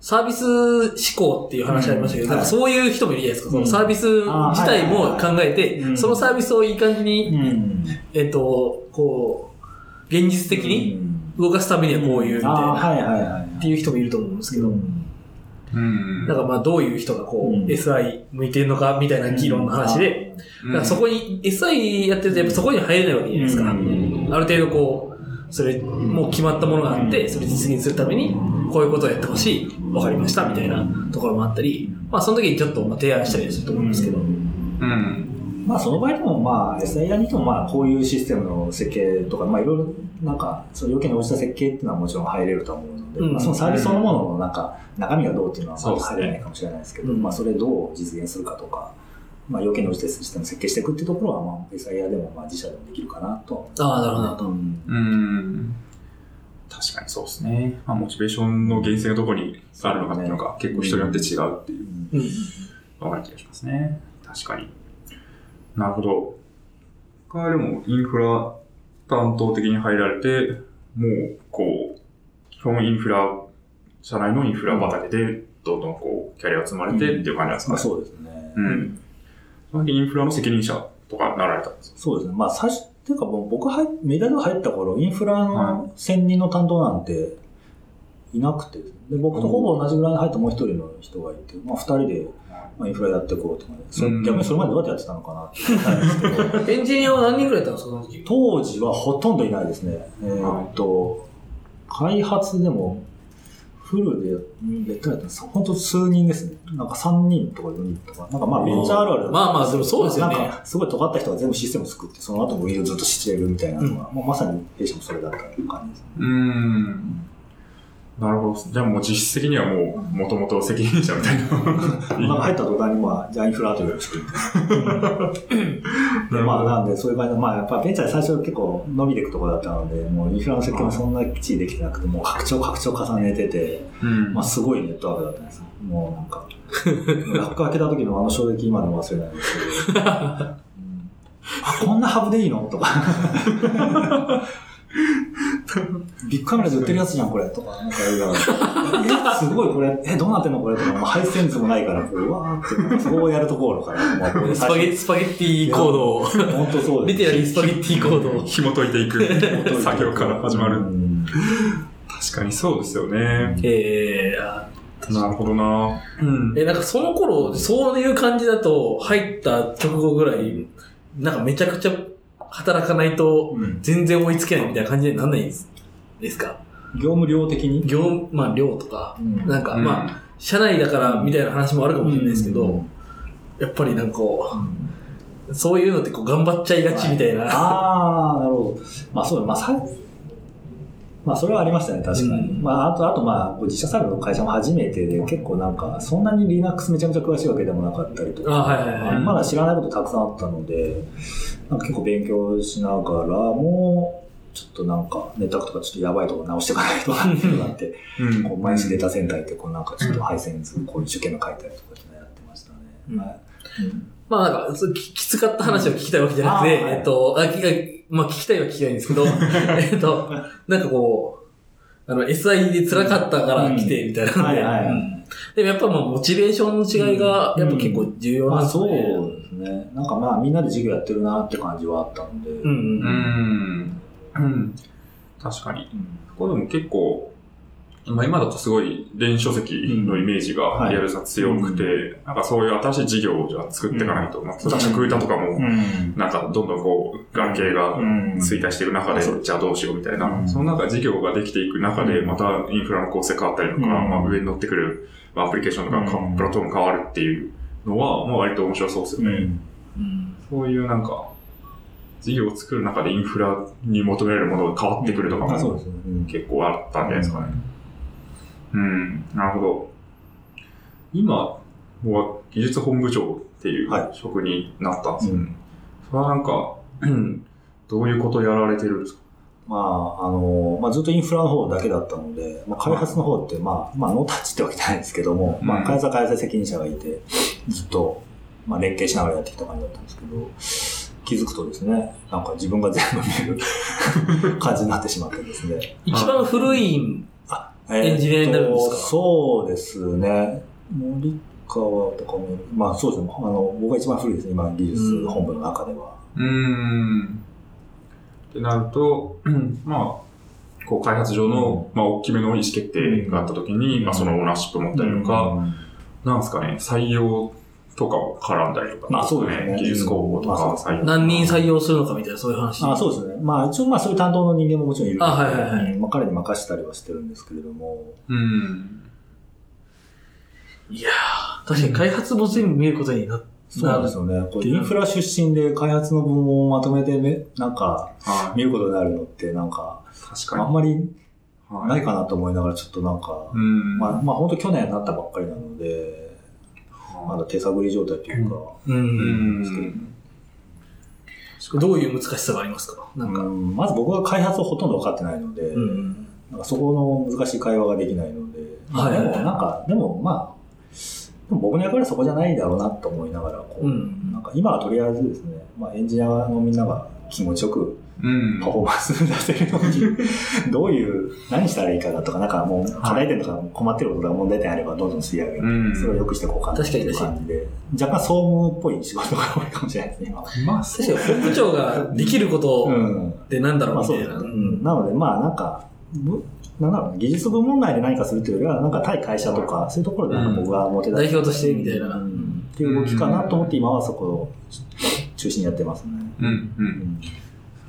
サービス思考っていう話ありましたけど、うんなんかそういう人もいるじゃないですか。そのサービス自体も考えて、うんそのサービスをいい感じに、ん。えっと、こう、現実的に動かすためにはこういうみたいああ、な、はいはいはい。っていう人もいると思うんですけど、うん。なんかまあどういう人がこう、うん SI 向いてるのかみたいな議論の話で、だからそこに、SI やってるとやっぱそこには入れないわけじゃないですか。うんある程度こう、それ、もう決まったものがあって、それ実現するために、こういうことをやってほしい、わかりました、みたいなところもあったり、まあその時にちょっとまあ提案したりすると思うんですけど。うん。まあその場合でもまあ SIR にともまあこういうシステムの設計とかまあいろいろなんかその要件に応じた設計っていうのはもちろん入れるとは思うので、うんまあ、そのサービスそのもののなんか中身がどうっていうのはまだ入れないかもしれないですけど、うんまあそれどう実現するかとか、まあ要件に応じたシステムを設計していくっていうところはまあ SIR でもまあ自社でもできるかなと。ああ、なるほど。うんうん。確かにそうですね。まあ、モチベーションの源泉がどこにあるのかっていうのが結構人によって違うっていううんうん。わかる気がしますね。確かに。なるほど。これはでも、インフラ担当的に入られて、もう、こう、基本インフラ、社内のインフラ畑で、どんどんこう、キャリアを積まれてっていう感じなんですかね。まあそうですね。うん。その時インフラの責任者とかなられたんですか？そうですね。まあ最初、っていうかもう僕入っ、メダル入った頃、インフラの専任の担当なんていなくて、で僕とほぼ同じぐらいに入ったもう一人の人がいて、まあ二人で、まあ、インフラやっていこうとか、ね、それうん逆にそれまでどうやってやってたのかなって エンジニアは何人ぐらいいたんですか、その時？当時はほとんどいないですね。えーっと、開発でも、フルでやったやったんです本当数人ですね。なんか3人とか4人とか、なんかまあベンチャーあるあるまあまあでもそうですよねなんかすごい尖った人が全部システム作って、その後も運用ずっとしてるみたいなのが、もうまさに弊社もそれだった感じです。うーん。なるほど。じゃあもう実質的にはもう、もともと責任者みたいな。なんか入った途端にまあ、じゃあインフラといな。でまあなんでそういう感じで、まあやっぱベンチャー最初結構伸びていくところだったので、もうインフラの設計もそんなきっちりできてなくて、もう拡張拡張重ねてて、うんまあすごいネットワークだったんですよ。もうなんか、ラック開けた時のあの衝撃今でも忘れないんですけど、うんあ、こんなハブでいいの？とか。ビッグカメラで売ってるやつじゃん、これ。とか、なんか。え、すごい、これ、え、どうなってんのこれとか、もう配線図もないから、こう、うわーって、そうやるところから、スパゲスパゲッティコードを、本当そうです。リテラリースパゲッティコードを。紐解いていく作業から始まる。うん確かにそうですよね。えーあなるほどなうん。え、なんかその頃、そういう感じだと、入った直後ぐらい、なんかめちゃくちゃ働かないとうん。全然追いつけないみたいな感じになんないですですか？業務量的に？業務、まあ量とか、うん。なんかうん。まあ、社内だからみたいな話もあるかもしれないですけど、うん。やっぱりなんかこう、そういうのってこう頑張っちゃいがちみたいな。ああ、なるほど。まあそうだ、まあさ、まあそれはありましたね、確かに。うん。まああと、あとまあ、自社サービスの会社も初めてで、結構なんか、そんなに Linux めちゃめちゃ詳しいわけでもなかったりとか、あはいはいはい。まだ知らないことたくさんあったので、なんか結構勉強しながらも、ちょっとなんか、ネットワークとかちょっとやばいとこ直していかないとなっていうのがあって、うん。こう毎日データセンター行って、こうなんかちょっと配線図、こういう受験の書いたりとかやってましたね。うん。はいまあなんか、そうききつかった話を聞きたいわけじゃなくて、うんはいえっと、あ、きまあ聞きたいは聞きたいんですけど、えっと、なんかこう、あの、SI で辛かったから来て、みたいなので、はいはいはいうんでもやっぱまあモチベーションの違いが、やっぱ結構重要なんですまあそうね。ですね。なんかまあみんなで授業やってるなって感じはあったので。うんううん。ん。うん。確かに。これでも結構、まあ今だとすごい電子書籍のイメージがリアルさ強くて、なんかそういう新しい事業をじゃあ作っていかないと、まあ、例えば着板とかも、うん。なんかどんどんこう、眼形がうん。衰退していく中で、うん。じゃあどうしようみたいな、うん。その中事業ができていく中で、またインフラの構成変わったりとか、うん。まあ上に乗ってくる、まあ、アプリケーションとか、うん。プラットフォーム変わるっていうのは、まあ割と面白そうですよね。うん。うんそういうなんか、事業を作る中でインフラに求められるものが変わってくるとかも、結構あったんじゃないですかね。うん、なるほど。今は技術本部長っていうはい職になったんですよね。うんそれはなんか、うんどういうことやられてるんですか？まあ、あの、まあ、ずっとインフラの方だけだったので、まあ、開発の方って、まあ、まあ、ノータッチってわけじゃないですけども、まあ、うん開発は開発責任者がいて、ずっと、まあ、連携しながらやってきた感じだったんですけど、気づくとですね、なんか自分が全部見る 感じになってしまってですね。一番古い、エンジニアになるんですか？えーとそうですね。森川とかも、まあそうですね。あの、僕が一番古いですね。今、技術本部の中では。うーん。ってなると、う んまあ、こう開発上の、まあ、大きめの意思決定があったときに、うんまあ、そのオーナーシップを持ったりとか、うんなんですかね、採用とかを絡んだりとか、まあそうですね技術工房とか。何人採用するのかみたいな、そういう話。あそうですね。まあ一応まあそういう担当の人間ももちろんいるので、あはいはいはいうんまあ彼に任せたりはしてるんですけれども、うん。いやー、確かに開発も全部見ることになっそうなんですよね。こうインフラ出身で開発の部門をまとめてめ、なんかはい。見ることになるのってなんか、確かに。あんまりはいないかなと思いながらちょっとなんか、うん。まあまあ本当去年なったばっかりなので、まだ手探り状態というか、う。うんん。どういう難しさがありますか？なんか。うんまず僕は開発をほとんど分かってないので、うん。なんかそこの難しい会話ができないので、まあはいでもなんか、でもまあ、でも僕の役割はそこじゃないだろうなと思いながら、こう、うんなんか今はとりあえずですね、まあエンジニアのみんなが気持ちよくうん。パフォーマンス出せるように、どういう、何したらいいかなとか、なんかもう課題点とか困ってることが問題点あればどんどん吸い上げて、うんそれを良くしていこうかなっていう感じで、若干総務っぽい仕事が多いかもしれないですね、今は。まあ、確かに本部長ができることうん。ってなんだろまあうみたいな。そうですね。うん。なので、まあなんか、ぶなんだろうな、技術部門内で何かするというよりは、なんか対会社とか、そういうところでなんか僕が表立代表としてみたいなうんっていう動きかなと思って今はそこを中心にやってますね。うん。う。うん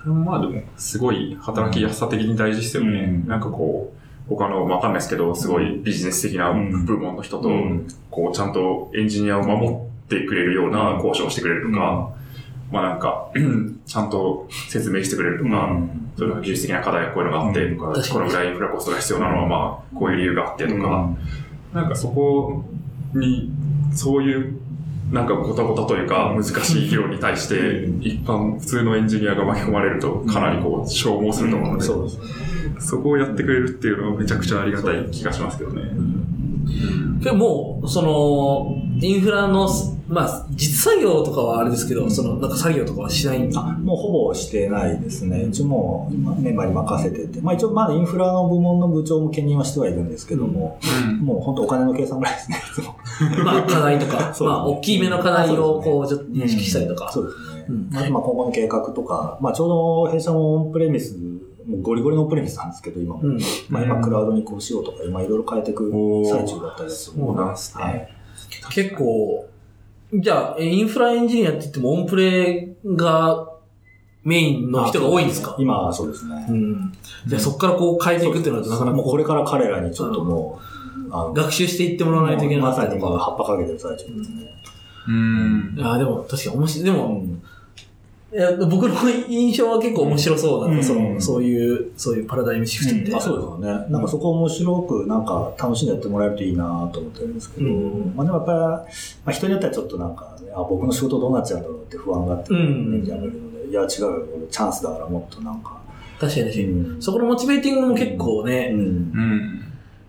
れもまあでも、すごい働きやすさ的に大事ですよね。うん。なんかこう、他の、わかんないですけど、すごいビジネス的なうん。部門の人と、うん。こう、ちゃんとエンジニアを守ってくれるような交渉をしてくれるとか、まあなんか、ちゃんと説明してくれるとか、その技術的な課題がこういうのがあってとか、このぐらいインフラコストが必要なのはまあ、こういう理由があってとか、なんかそこに、そういう、なんかごたごたというか難しい議論に対して、一般、普通のエンジニアが巻き込まれるとかなりこう消耗すると思うので、そこをやってくれるっていうのはめちゃくちゃありがたい気がしますけどね。でもその、インフラの、まあ、実作業とかはあれですけど、その、なんか作業とかはしないんだ。あ、もうほぼしてないですね。一応もメンバーに任せてて、まあ一応まだインフラの部門の部長も兼任はしてはいるんですけども、もう本当お金の計算ぐらいですね、いつも。まあ、課題とか、まあ、大きめの課題をこう、ちょっと認識したりとか。そうですね。うんあとまあ今後の計画とか、まあちょうど弊社もオンプレミス、もうゴリゴリのオンプレミスなんですけど、今も。うん。まあ今クラウドにこうしようとか、今いろいろ変えていく最中だったりするそうなんですねはい。結構、じゃあ、えインフラエンジニアって言っても、オンプレがメインの人が多いんですか？今はそうですねう。ん。じゃあ、そこからこう変えていくっていうのは、なかなかもうこれから彼らにちょっともう、あの、学習していってもらわないといけなかまさ。に今葉っぱかけてる最中ですね。うん。ああ、でも確かに面白い。でも、うん僕の印象は結構面白そうな、うんその、うんそういう、そういうパラダイムシフトみたいな。あそうですよね。なんかそこを面白く、なんか楽しんでやってもらえるといいなと思ってるんですけど、うんまあでもやっぱり、まあ人によってはちょっとなんか、ね、あ、僕の仕事どうなっちゃうんだろうって不安があって、うんいるので、いや違うチャンスだからもっとなんか、確かにそこのモチベーティングも結構うね、ん。うん。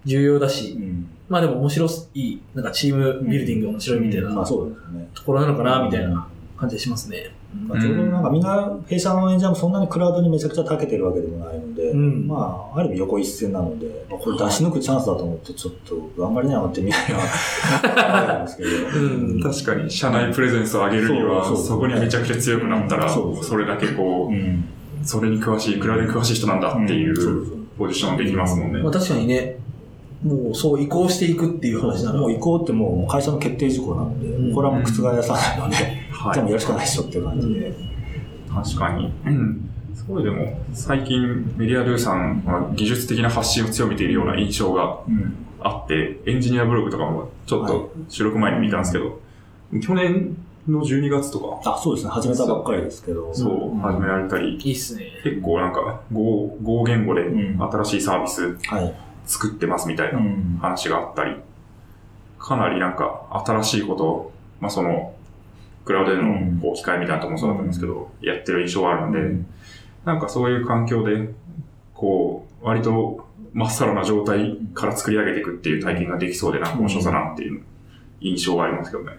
重要だし、うんまあでも面白い、なんかチームビルディングが面白いみたいなまあそうですよね。ところなのかな、みたいな感じがしますね。まあちょうどなん。かみんな、弊社のエンジニアもそんなにクラウドにめちゃくちゃ長けてるわけでもないので、うん。まあ、ある意味横一線なので、まあ、これ出し抜くチャンスだと思って、ちょっと頑張りなよってみたいな、あるんですけど。うん。確かに、社内プレゼンスを上げるには、そこにめちゃくちゃ強くなったら、それだけこう、うん。それに詳しい、クラウドに詳しい人なんだっていう。ポジションできますもんね。まあ。確かにね、もうそう移行していくっていう話なら。もう移行ってもう会社の決定事項なので、うん。これはもう覆さないので、はいじゃあもうやるしかないでしょっていう感じで。確かに。うん。すごいでも、最近メディアドゥさんは技術的な発信を強めているような印象がうん。あって、エンジニアブログとかもちょっと収録前に見たんですけど、去年の12月とか、あ、そうですね。始めたばっかりですけど。そう、ん始められたり、いいっすね。結構なんか、Go、Go 言語でうん新しいサービスはい。作ってますみたいなうん。話があったり、かなりなんか新しいことを、まあその、クラウドでうんのこう機械みたいなとこもそうだったんですけど、やってる印象があるんで、うんなんかそういう環境で、こう、割とまっさらな状態から作り上げていくっていう体験ができそうで、なんか面白さなっていう印象がありますけどね。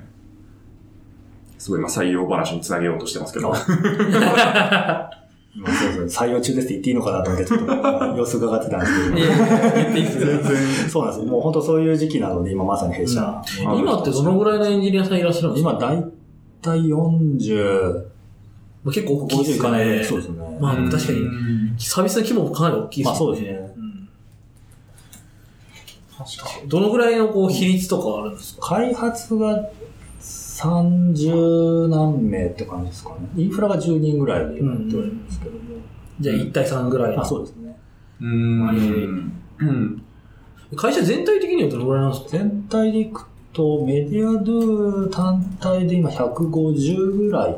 すごい今採用話につなげようとしてますけど。まあそうですね。採用中ですって言っていいのかなと思って、ちょっと様子伺ってたんですけど。いやいや言っていいっすよ。そうなんです。もう本当そういう時期なので、今まさに弊社。うん今ってどのぐらいのエンジニアさんいらっしゃるんですか？今、だいたい40、まあ結構大きいっ50すよねいかない。そうですね。まあ確かにうんサービスの規模もかなり大きいですまあそうですね。どのぐらいのこう比率とかあるんですか？開発が30何名って感じですかね。インフラが10人ぐらいで今やってはいるんですけども。じゃあ1対3ぐらいのあ、そうですね。に。うん。うん。会社全体的にはどのぐらいなんですか？全体でいくと、メディアドゥ単体で今150ぐらい。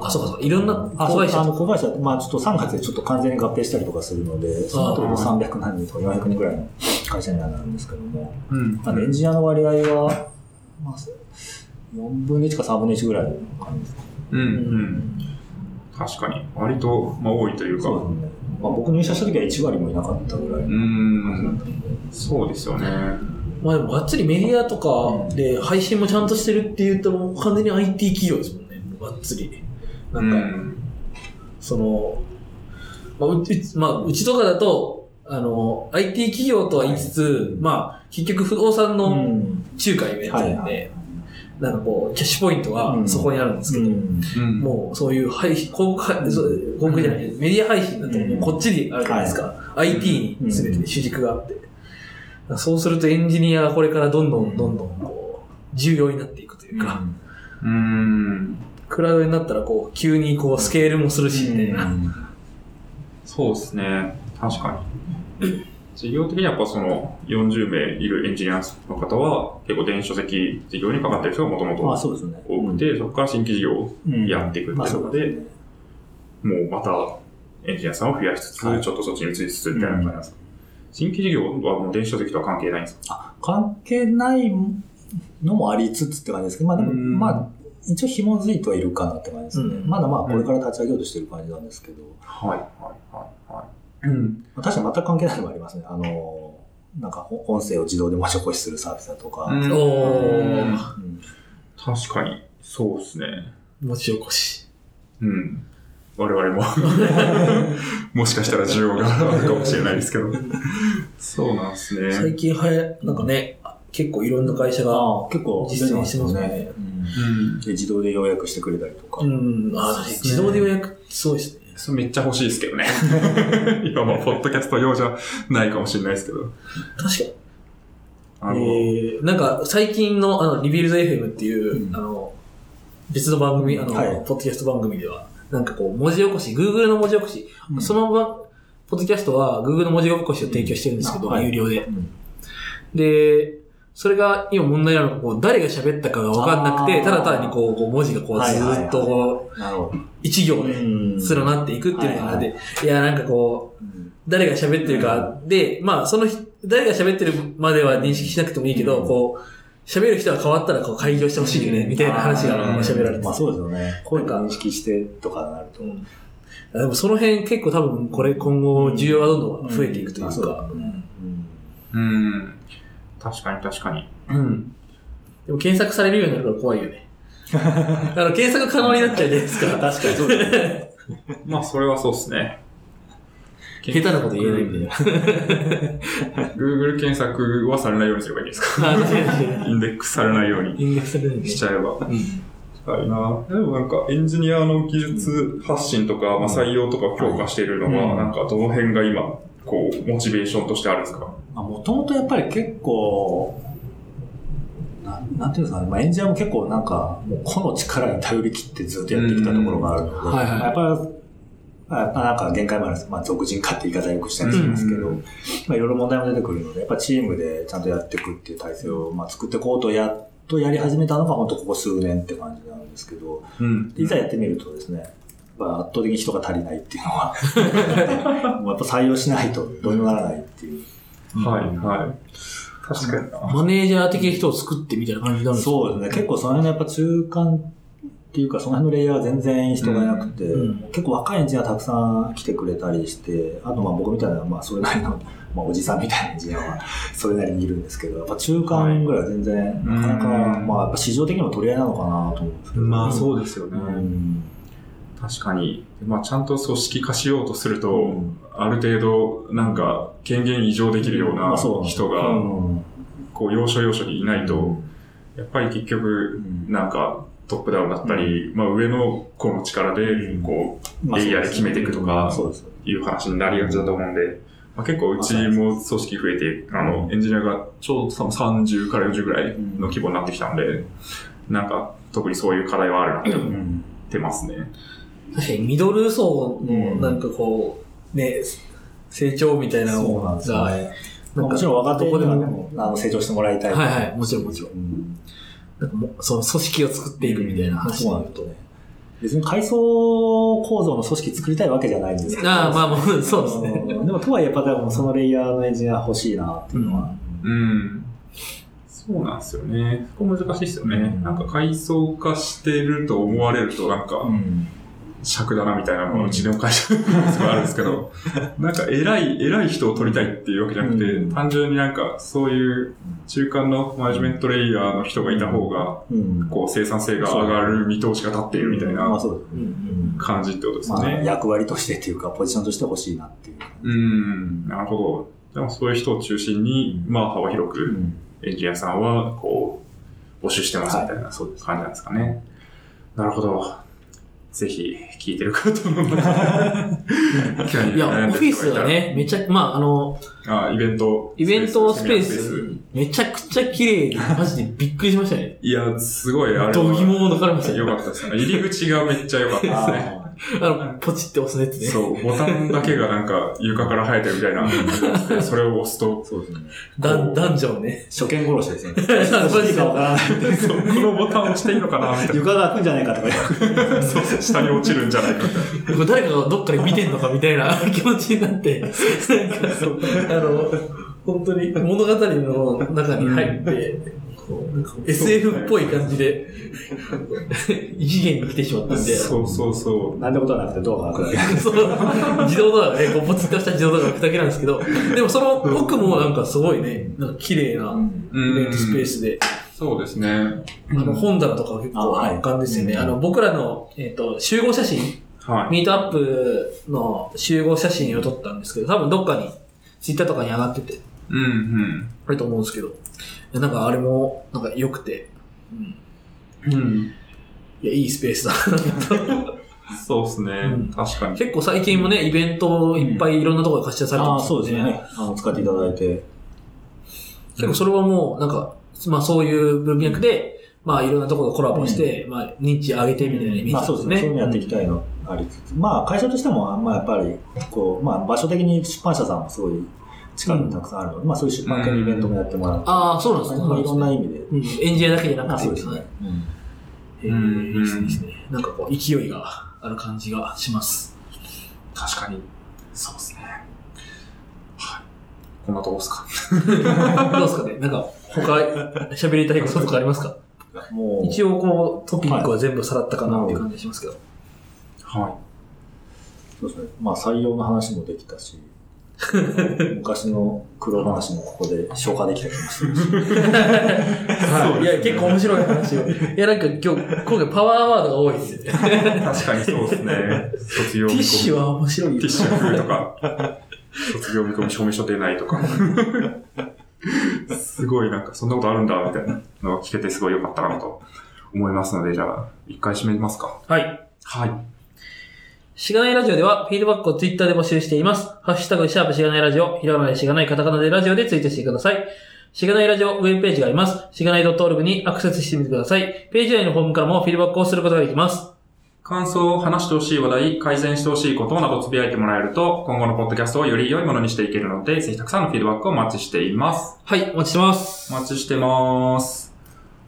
あ、そうかそうか。いろんなあ、子会社あの、子会社、まあちょっと3月でちょっと完全に合併したりとかするので、その後でも300何人とか400人ぐらいの会社にはなるんですけども、うん。まあ、エンジニアの割合は、まあ、4分の1か3分の1ぐらいの感じですね。うん。うん。確かに。割と、まあ、多いというか。そうですね。まあ、僕入社した時は1割もいなかったぐらいのうん。そうですよね。まあでもがっつりメディアとかで配信もちゃんとしてるって言ったらもう完全に IT 企業ですもんね。がっつり。なうんか、ん。その、まあ、うち、まあ、うちとかだと、あの、IT 企業とは言いつつ、まあ、結局不動産のん。仲介をやってるんはいで、なんかこう、キャッシュポイントはうんそこにあるんですけど、うん。うん。もうそういう配信、広告広告じゃない、メディア配信だとこっちにあるじゃないですか。IT に全て主軸があって。そうするとエンジニアがこれからどんどんどんどんこう、重要になっていくというか、うん。クラウドになったらこう、急にこう、スケールもするし、みたいな。そうですね。確かに。事業的にはやっぱその40名いるエンジニアの方は結構電子書籍事業にかかってる人がもともまあと。多くて、そこから新規事業をうんやっていくっていうので、もうまたエンジニアさんを増やしつつ、はいちょっとそっちに移りつつみたいな感じなんですか、新規事業はもう電子書籍とは関係ないんですか？関係ないのもありつつって感じですけど、まあでも、うんまあ、一応紐づいてはいるかなって感じですね。うんまだまあこれから立ち上げようとしてる感じなんですけど、はい、はい、はい、はい。うん。まあ確かに全く関係ないのもありますね。あの、なんか音声を自動で文字起こしするサービスだとか、うんおーうん確かに、そうですね。持ち起こし。うん。我々も、もしかしたら需要があるかもしれないですけど。そうなんですね。最近はや、なんかね、結構いろんな会社が、結構実践してますよね。うん。で自動で要約してくれたりとか。うん、あね自動で予約、すごいですね。それめっちゃ欲しいですけどね。今もポッドキャスト用じゃないかもしれないですけど。確かに。あの、えー、なんか最近のあの、リビルズ FM っていう、うんあの、別の番組、あの、はいポッドキャスト番組では、なんかこう、文字起こし、Google の文字起こし、うん。その番、ポッドキャストは Google の文字起こしを提供してるんですけど、あはい。有料で。うん。で、それが今問題なのが、こう、誰が喋ったかが分かんなくて、ただ単にこう、こう文字がこう、ずっとこう。一行で、うん連なっていくっていうのがあって、はいや、なんかこう、うん。誰が喋ってるかで、まあ、その人、誰が喋ってるまでは認識しなくてもいいけど、うん。こう、喋る人が変わったらこう開業してほしいよね、みたいな話がうん喋られてまあそうですよね。声なんか認識してとかなると。うんでもその辺結構多分これ今後需要がどんどん増えていくというか、うん。確かに確かに。うん。でも検索されるようになるから怖いよね。あの、検索可能になっちゃうじゃないですか。確かにそうですね。まあ、それはそうですね。下手なこと言えないみたいな。Google 検索はされないようにすればいいですか？インデックスされないようにインデックスされるんでしちゃえば。うん。はいな。でもなんかエンジニアの技術発信とか、まあ、採用とかを強化しているのは、うんなんかどの辺が今、こう、モチベーションとしてあるんですか？もともとやっぱり結構、ななんていうんですかね、まあ、エンジニアも結構なんか、もう個の力に頼り切ってずっとやってきたところがあるので、うんはいはいまあやっぱり、まあ、やっぱなんか限界もあるんです。まあ、俗人化って言い方よくしたりするんですけど、うんまあ、いろいろ問題も出てくるので、やっぱチームでちゃんとやっていくっていう体制を、まあ、作っていこうとやっとやり始めたのが本当ここ数年って感じなんですけど、うんいざやってみるとですね、やっぱ圧倒的に人が足りないっていうのは、もうやっぱ採用しないとどうにもならないっていう。はい、はい。確かにな。マネージャー的な人を作ってみたいな感じになるんですか？そうですね。結構その辺のやっぱ中間っていうか、その辺のレイヤーは全然人がいなくて、うん。結構若いエンジニアたくさん来てくれたりして、あとまあ僕みたいな、まあそれなりの、まあおじさんみたいなエンジニアは それなりにいるんですけど、やっぱ中間ぐらいは全然、なかなか、うんまあやっぱ市場的にも取り合いなのかなと思うんですけど。まあそうですよね。うん。確かに。まあちゃんと組織化しようとすると、うん。ある程度、なんか、権限移譲できるような人が、うん。こう、要所要所にいないと、やっぱり結局、うん。なんか、トップダウンだったり、まあ上の子の力で、こまあレイヤーで決めていくとかそうです。う、いう話になりがちだと思うんで、まあ、結構うちも組織増えて、あの、エンジニアがちょうど多分30から40ぐらいの規模になってきたんで、なんか、特にそういう課題はあるなって思っうんてますね。確かにミドル層のうんなんかこう、ね、成長みたいなのそうなんですね。もちろん若手でねもあの成長してもらいたい。はいはい、もちろんもちろん。うんなんかもう、その組織を作っていくみたいな話そうなんですよね。別に階層構造の組織作りたいわけじゃないんですけど。ああ、まあまあ、そうですね。うんでもとはいえやっぱでもそのレイヤーのエンジニア欲しいなっていうのは。うん。そうなんですよね。そこ難しいですよね。うんなんか階層化してると思われると、なんか、うん尺だなみたいなのがうちの会社にあるんですけど、なんか偉い、偉い人を取りたいっていうわけじゃなくて、うん単純になんかそういう中間のマネジメントレイヤーの人がいた方が、うん。こう生産性が上がる見通しが立っているみたいな感じってことですまあね。役割としてっていうか、ポジションとして欲しいなっていう。うん、なるほど。でもそういう人を中心に、まあ幅広くうんエンジニアさんは、こう、募集してますみたいな、はいそういう感じなんですかね。なるほど。ぜひ、聞いてる方の中いや、オフィスはね、めちゃ、まあ、あの、あ、イベント。イベントスペース、めちゃくちゃ綺麗で、マジでびっくりしましたね。いや、すごい、あれは。度肝を抜かれましたね。良かったですね。入り口がめっちゃ良かったですね。あの、ポチって押すやつね。そう、ボタンだけがなんか床から生えてるみたいなやつで、それを押すと、そうですね。ダン、ダンジョンね。初見殺しですね。マジかわからない。そうこのボタン押していいのかなみたい 床が開くんじゃないかとか。な。そう下に落ちるんじゃないかみた誰かがどっかで見てんのかみたいな気持ちになって、なんか、あの、本当に物語の中に入って、こうなんか SF っぽい感じで、異次元に来てしまったんで、そうそうそう。なんてことはなくてドアが開くだけ。その自動ドアがね、こうポチッとした自動ドアが開くだけなんですけど、でもその奥もなんかすごいね、なんか綺麗なイベントスペースで、そうですね。あの本棚とか結構あはい圧巻ですよね。うんあの僕らの、えっ、と、集合写真、はい。ミートアップの集合写真を撮ったんですけど、多分どっかに、ツイッターとかに上がってて、うんうん。あると思うんですけど、いやなんかあれも、なんか良くて、うん。うん。いや、いいスペースだ。そうですね、うん確かに。結構最近もね、イベントをいっぱいいろんなところで貸し出されてああ、ますそうですね。あの、使っていただいて。結構それはもう、なんか、まあそういう文脈で、まあいろんなところとコラボして、まあ認知上げてみたいなイメージまあそうですね。そういうのやっていきたいのありつつ、まあ会社としても、まあやっぱり、こう、まあ場所的に出版社さんもすごい近くにたくさんあるので、まあそういう出版系のイベントもやってもらって、ああ、そうなんですね。まあいろんな意味で。うん、エンジニアだけじゃなくて、あそうですね。うんへーいいですね。なんかこう、勢いがある感じがします。確かに。そうですね。はい。こんなとこですか？どうですかね？なんか、他、喋りたいこととかありますか？もう、一応こう、トピックは全部さらったかなっていう感じがしますけど。はそうですね。まあ採用の話もできたし、昔の苦労話もここで消化できた気もするし。はい。いや、結構面白い話を。いや、なんか今日、今回パワーワードが多いですよね。確かにそうですね。卒業ティッ。シュは面白いよティッシュ風とか、卒業見込み証明書出ないとか。すごいなんか、そんなことあるんだ、みたいなのが聞けてすごい良かったかなと思いますので、じゃあ、一回締めますか。はい。はい。しがないラジオでは、フィードバックをツイッターで募集しています。ハッシュタグ、シャープしがないラジオ、ひらがなでしがないカタカナでラジオでツイートしてください。しがないラジオウェブページがあります。しがない .org にアクセスしてみてください。ページ内のフォームからもフィードバックをすることができます。感想を話してほしい話題、改善してほしいことなどつぶやいてもらえると、今後のポッドキャストをより良いものにしていけるので、ぜひたくさんのフィードバックをお待ちしています。はい、お待ちしてます。お待ちしてます。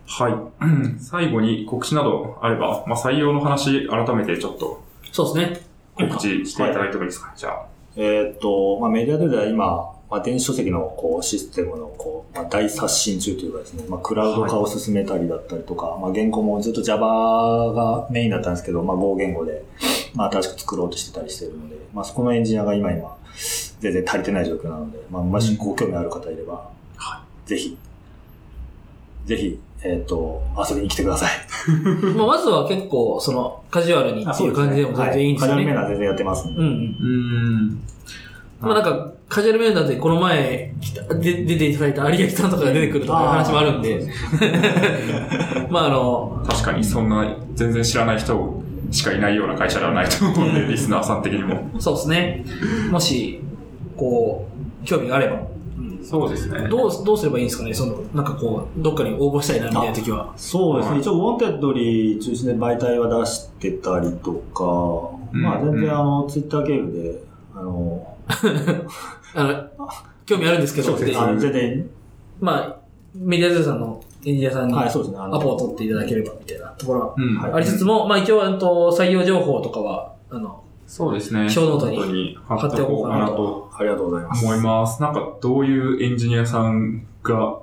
はい。最後に告知などあれば、まあ、採用の話、改めてちょっとそうですね。告知していただいてもいいですか、じゃあ。えーっと、まあ、メディアでは今、まあ、電子書籍のこうシステムのこう、まあ、大刷新中というかですね、まあ、クラウド化を進めたりだったりとか、まあ、言語もずっと Java がメインだったんですけど、まあ、Go 言語で、まあ、新しく作ろうとしてたりしてるので、まあ、そこのエンジニアが今今、全然足りてない状況なので、まあ、もしご興味ある方いれば、ぜひ、ぜひ、えーっと、遊びに来てください。まあ、まずは結構、その、カジュアルにっていう感じでも全然いいんですよカジュアルメね。ーナー全然やってますんで。うんうん。うーん。まあなんか、カジュアル面談でこの前で出ていただいた有垣さんとかが出てくるとかいう話もあるんで、まああの、確かにそんな全然知らない人しかいないような会社ではないと思うんで、リスナーさん的にも。そうですね。もし、こう、興味があれば、そうですね。どう、どうすればいいんですかね？その、なんかこう、どっかに応募したいなみたいな時は。そうですね。はい。一応、ウォンテッドリー中心で媒体は出してたりとか、うん。まあ全うん。然あの、ツイッター経由で、あの、あの、興味あるんですけど、全然、まあ、メディアドゥさんのエンジニアさんにはい、アポを取っていただければみたいなところはありつつも、まあ一応、うんと採用情報とかは、あの、そうですね。小ノートに貼っておこうかなとありがとうございます。思います。なんか、どういうエンジニアさんが、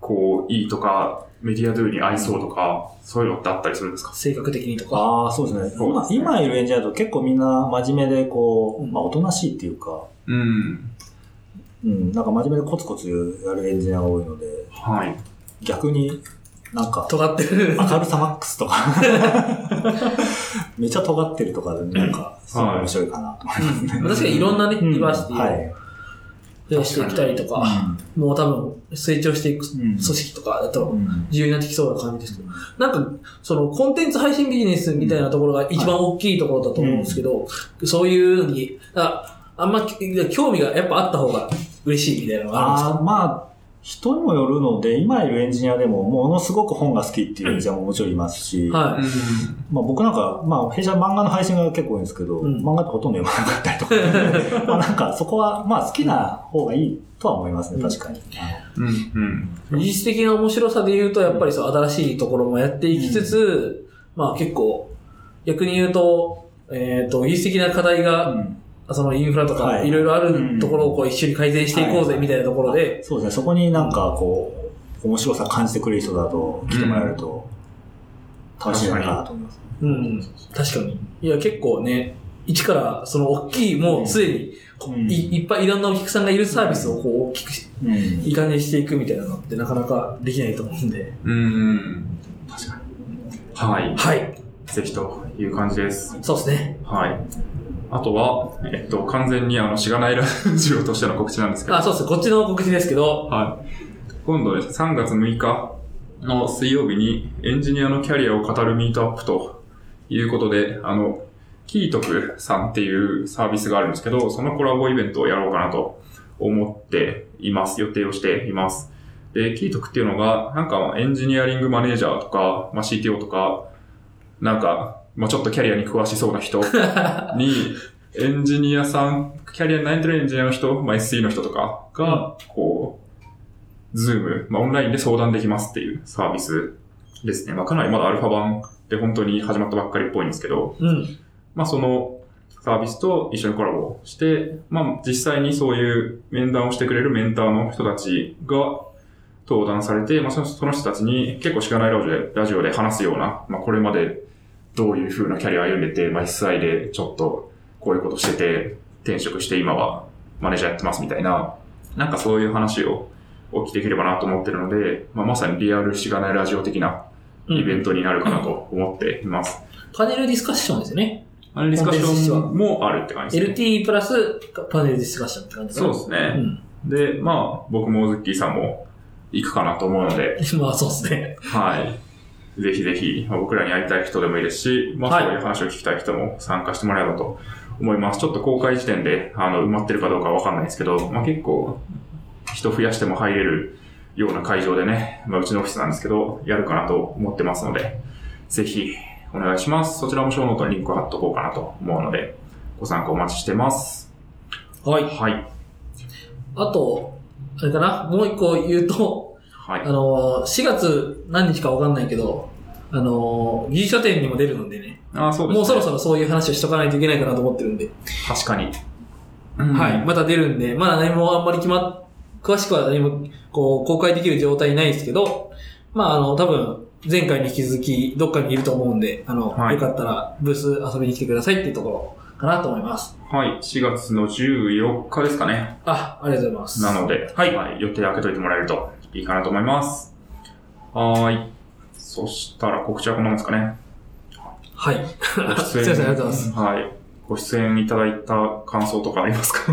こう、いいとか、メディアドゥに合いそうとか、そういうのってあったりするんですか？性格的にとか。ああ、そうですね。今ね今いるエンジニアだと結構みんな真面目で、こう、うんまあおとなしいっていうか、うん。うん、なんか真面目でコツコツやるエンジニアが多いので、はい。逆になんか、尖ってる。明るさマックスとか、めっちゃ尖ってるとかで、なんか、すごい面白いかな。と思いますね。確かにいろんなね、うん。ディバーシティをはい。増やしていったりとか、もう多分成長していく組織とかだとうん。重要になってきそうな感じですけど、なんか、そのコンテンツ配信ビジネスみたいなところが一番大きいところだと思うんですけど、そういうのに、ああんま興味がやっぱあった方が嬉しいみたいなのがあるんですか？まあ、人にもよるので、今いるエンジニアでも、ものすごく本が好きっていうエンジニアももちろんいますし、はまあ僕なんか、まあ弊社漫画の配信が結構多いんですけど、うん漫画ってほとんど読まなかったりとか、まあなんかそこは、まあ好きな方がいいとは思いますね、確かに。うん。うん。い。技術的な面白さで言うと、やっぱりそう新しいところもやっていきつつ、まあ結構、逆に言うと、えっ、と、技術的な課題あが、のうんそのインフラとかはいいろいろあるところをこう一緒に改善していこうぜはいみたいなところで、そうですね、そこになんかこう、面白さ感じてくれる人だと来てもらえると、楽しいのかなと思います。うん、確かに。いや、結構ね、一から、その大きい、もうすでに、こうんい、いっぱいいろんなお客さんがいるサービスをこう大きくし、うんいい感じにしていくみたいなのってなかなかできないと思うんで。うん。確かに。はい。はい。ぜひという感じです。そうですね。はい。あとは、えっと、完全にあの、しがないラジオとしての告知なんですけど、あ、そうです。こっちの告知ですけど、はい。今度です。3月6日の水曜日にエンジニアのキャリアを語るミートアップということで、あの、キートクさんっていうサービスがあるんですけど、そのコラボイベントをやろうかなと思っています。予定をしています。で、キートクっていうのが、なんかエンジニアリングマネージャーとか、まあ、CTO とか、なんか、まあ、ちょっとキャリアに詳しそうな人 に、エンジニアさん、キャリアに悩んでるエンジニアの人、まあ、SE の人とかが、こう、ズーム、まあ、オンラインで相談できますっていうサービスですね。まあ、かなりまだアルファ版で本当に始まったばっかりっぽいんですけど、うん。まあ、そのサービスと一緒にコラボして、まあ、実際にそういう面談をしてくれるメンターの人たちが登壇されて、まあ、その人たちに結構しがないラジオでラジオで話すような、まあ、これまでどういう風なキャリアを歩んでて、まあ、SI でちょっとこういうことしてて、転職して今はマネージャーやってますみたいな、なんかそういう話をお聞きできればなと思ってるので、まあ、まさにリアルしがないラジオ的なイベントになるかなと思っています。パネルディスカッションですよね。パネルディスカッションもあるって感じですね。LT プラスパネルディスカッションって感じかなそうですね。うん。で、まあ、僕もズッキーさんも行くかなと思うので、まあそうですね。はい。ぜひぜひ、まあ、僕らに会いたい人でもいいですし、まあ、はいそういう話を聞きたい人も参加してもらえればと思います。ちょっと公開時点で、あの、埋まってるかどうかわかんないですけど、まあ、結構、人増やしても入れるような会場でね、まあ、うちのオフィスなんですけど、やるかなと思ってますので、ぜひ、お願いします。そちらもショーノートにリンクを貼っとこうかなと思うので、ご参加お待ちしてます。はい。はい。あと、あれかな？もう一個言うと、はいあ。の、4月何日かわかんないけど、あの、技術書店にも出るのでね、あーそうです、ね。もうそろそろそういう話をしとかないといけないかなと思ってるんで、確かに。はい。また出るんで、まだ何もあんまり決まっ、詳しくは何も、こう、公開できる状態ないですけど、まあ、あの、多分、前回に引き続き、どっかにいると思うんで、あの、はいよかったら、ブース遊びに来てくださいっていうところかなと思います。はい。4月の14日ですかね。あ、ありがとうございます。なので、はい予定開けといてもらえるといいかなと思います。はーい。そしたら告知はこんなもんですかね。はい。ごすいません、ありがとうございます。はい。ご出演いただいた感想とかありますか？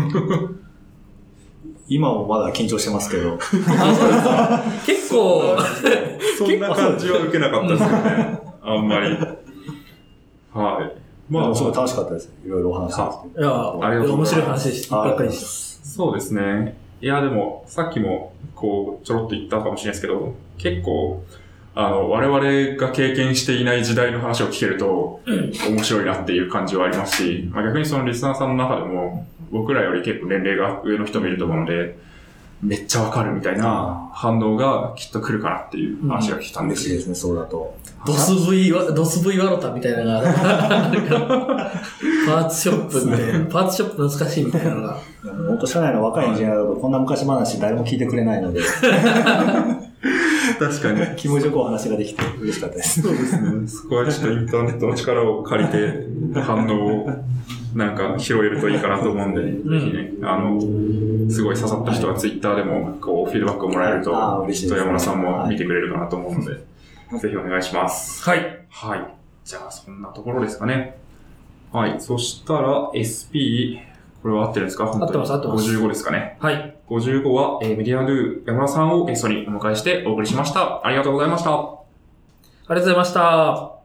今もまだ緊張してますけど、あ、そうですか。結構、そんな感じは受けなかったですよね。あんまり。はい。まあ、まあ、すごい楽しかったです。いろいろお話しさせて。いや、ありがとうございます面白い話。ばっかりでした。そうですね。いや、でも、さっきも、こう、ちょろっと言ったかもしれないですけど、結構、あの、我々が経験していない時代の話を聞けると、面白いなっていう感じはありますし、まあ、逆にそのリスナーさんの中でも、僕らより結構年齢が上の人もいると思うので、めっちゃわかるみたいな反応がきっと来るかなっていう話が聞いたんですよ。嬉しいですね、そうだと。ドス V わ、ドス V ワロタみたいなのが、パーツショップって、パーツショップ懐かしいみたいなのが。本当、社内の若いエンジニアだと、こんな昔話誰も聞いてくれないので、確かに。気持ちよくお話ができて嬉しかったです。そうですね。そこはちょっとインターネットの力を借りて、反応をなんか拾えるといいかなと思うんで、ぜひね、あの、すごい刺さった人はツイッターでも、こう、フィードバックをもらえると、きっと山田さんも見てくれるかなと思うので、ぜひお願いします。はい。はい。じゃあ、そんなところですかね。はい。そしたら、SP、これは合ってるんですか？合ってます合ってます55ですかね。はい。55は、えーメディアドゥ山田さんをゲストにお迎えしてお送りしました。ありがとうございました。ありがとうございました。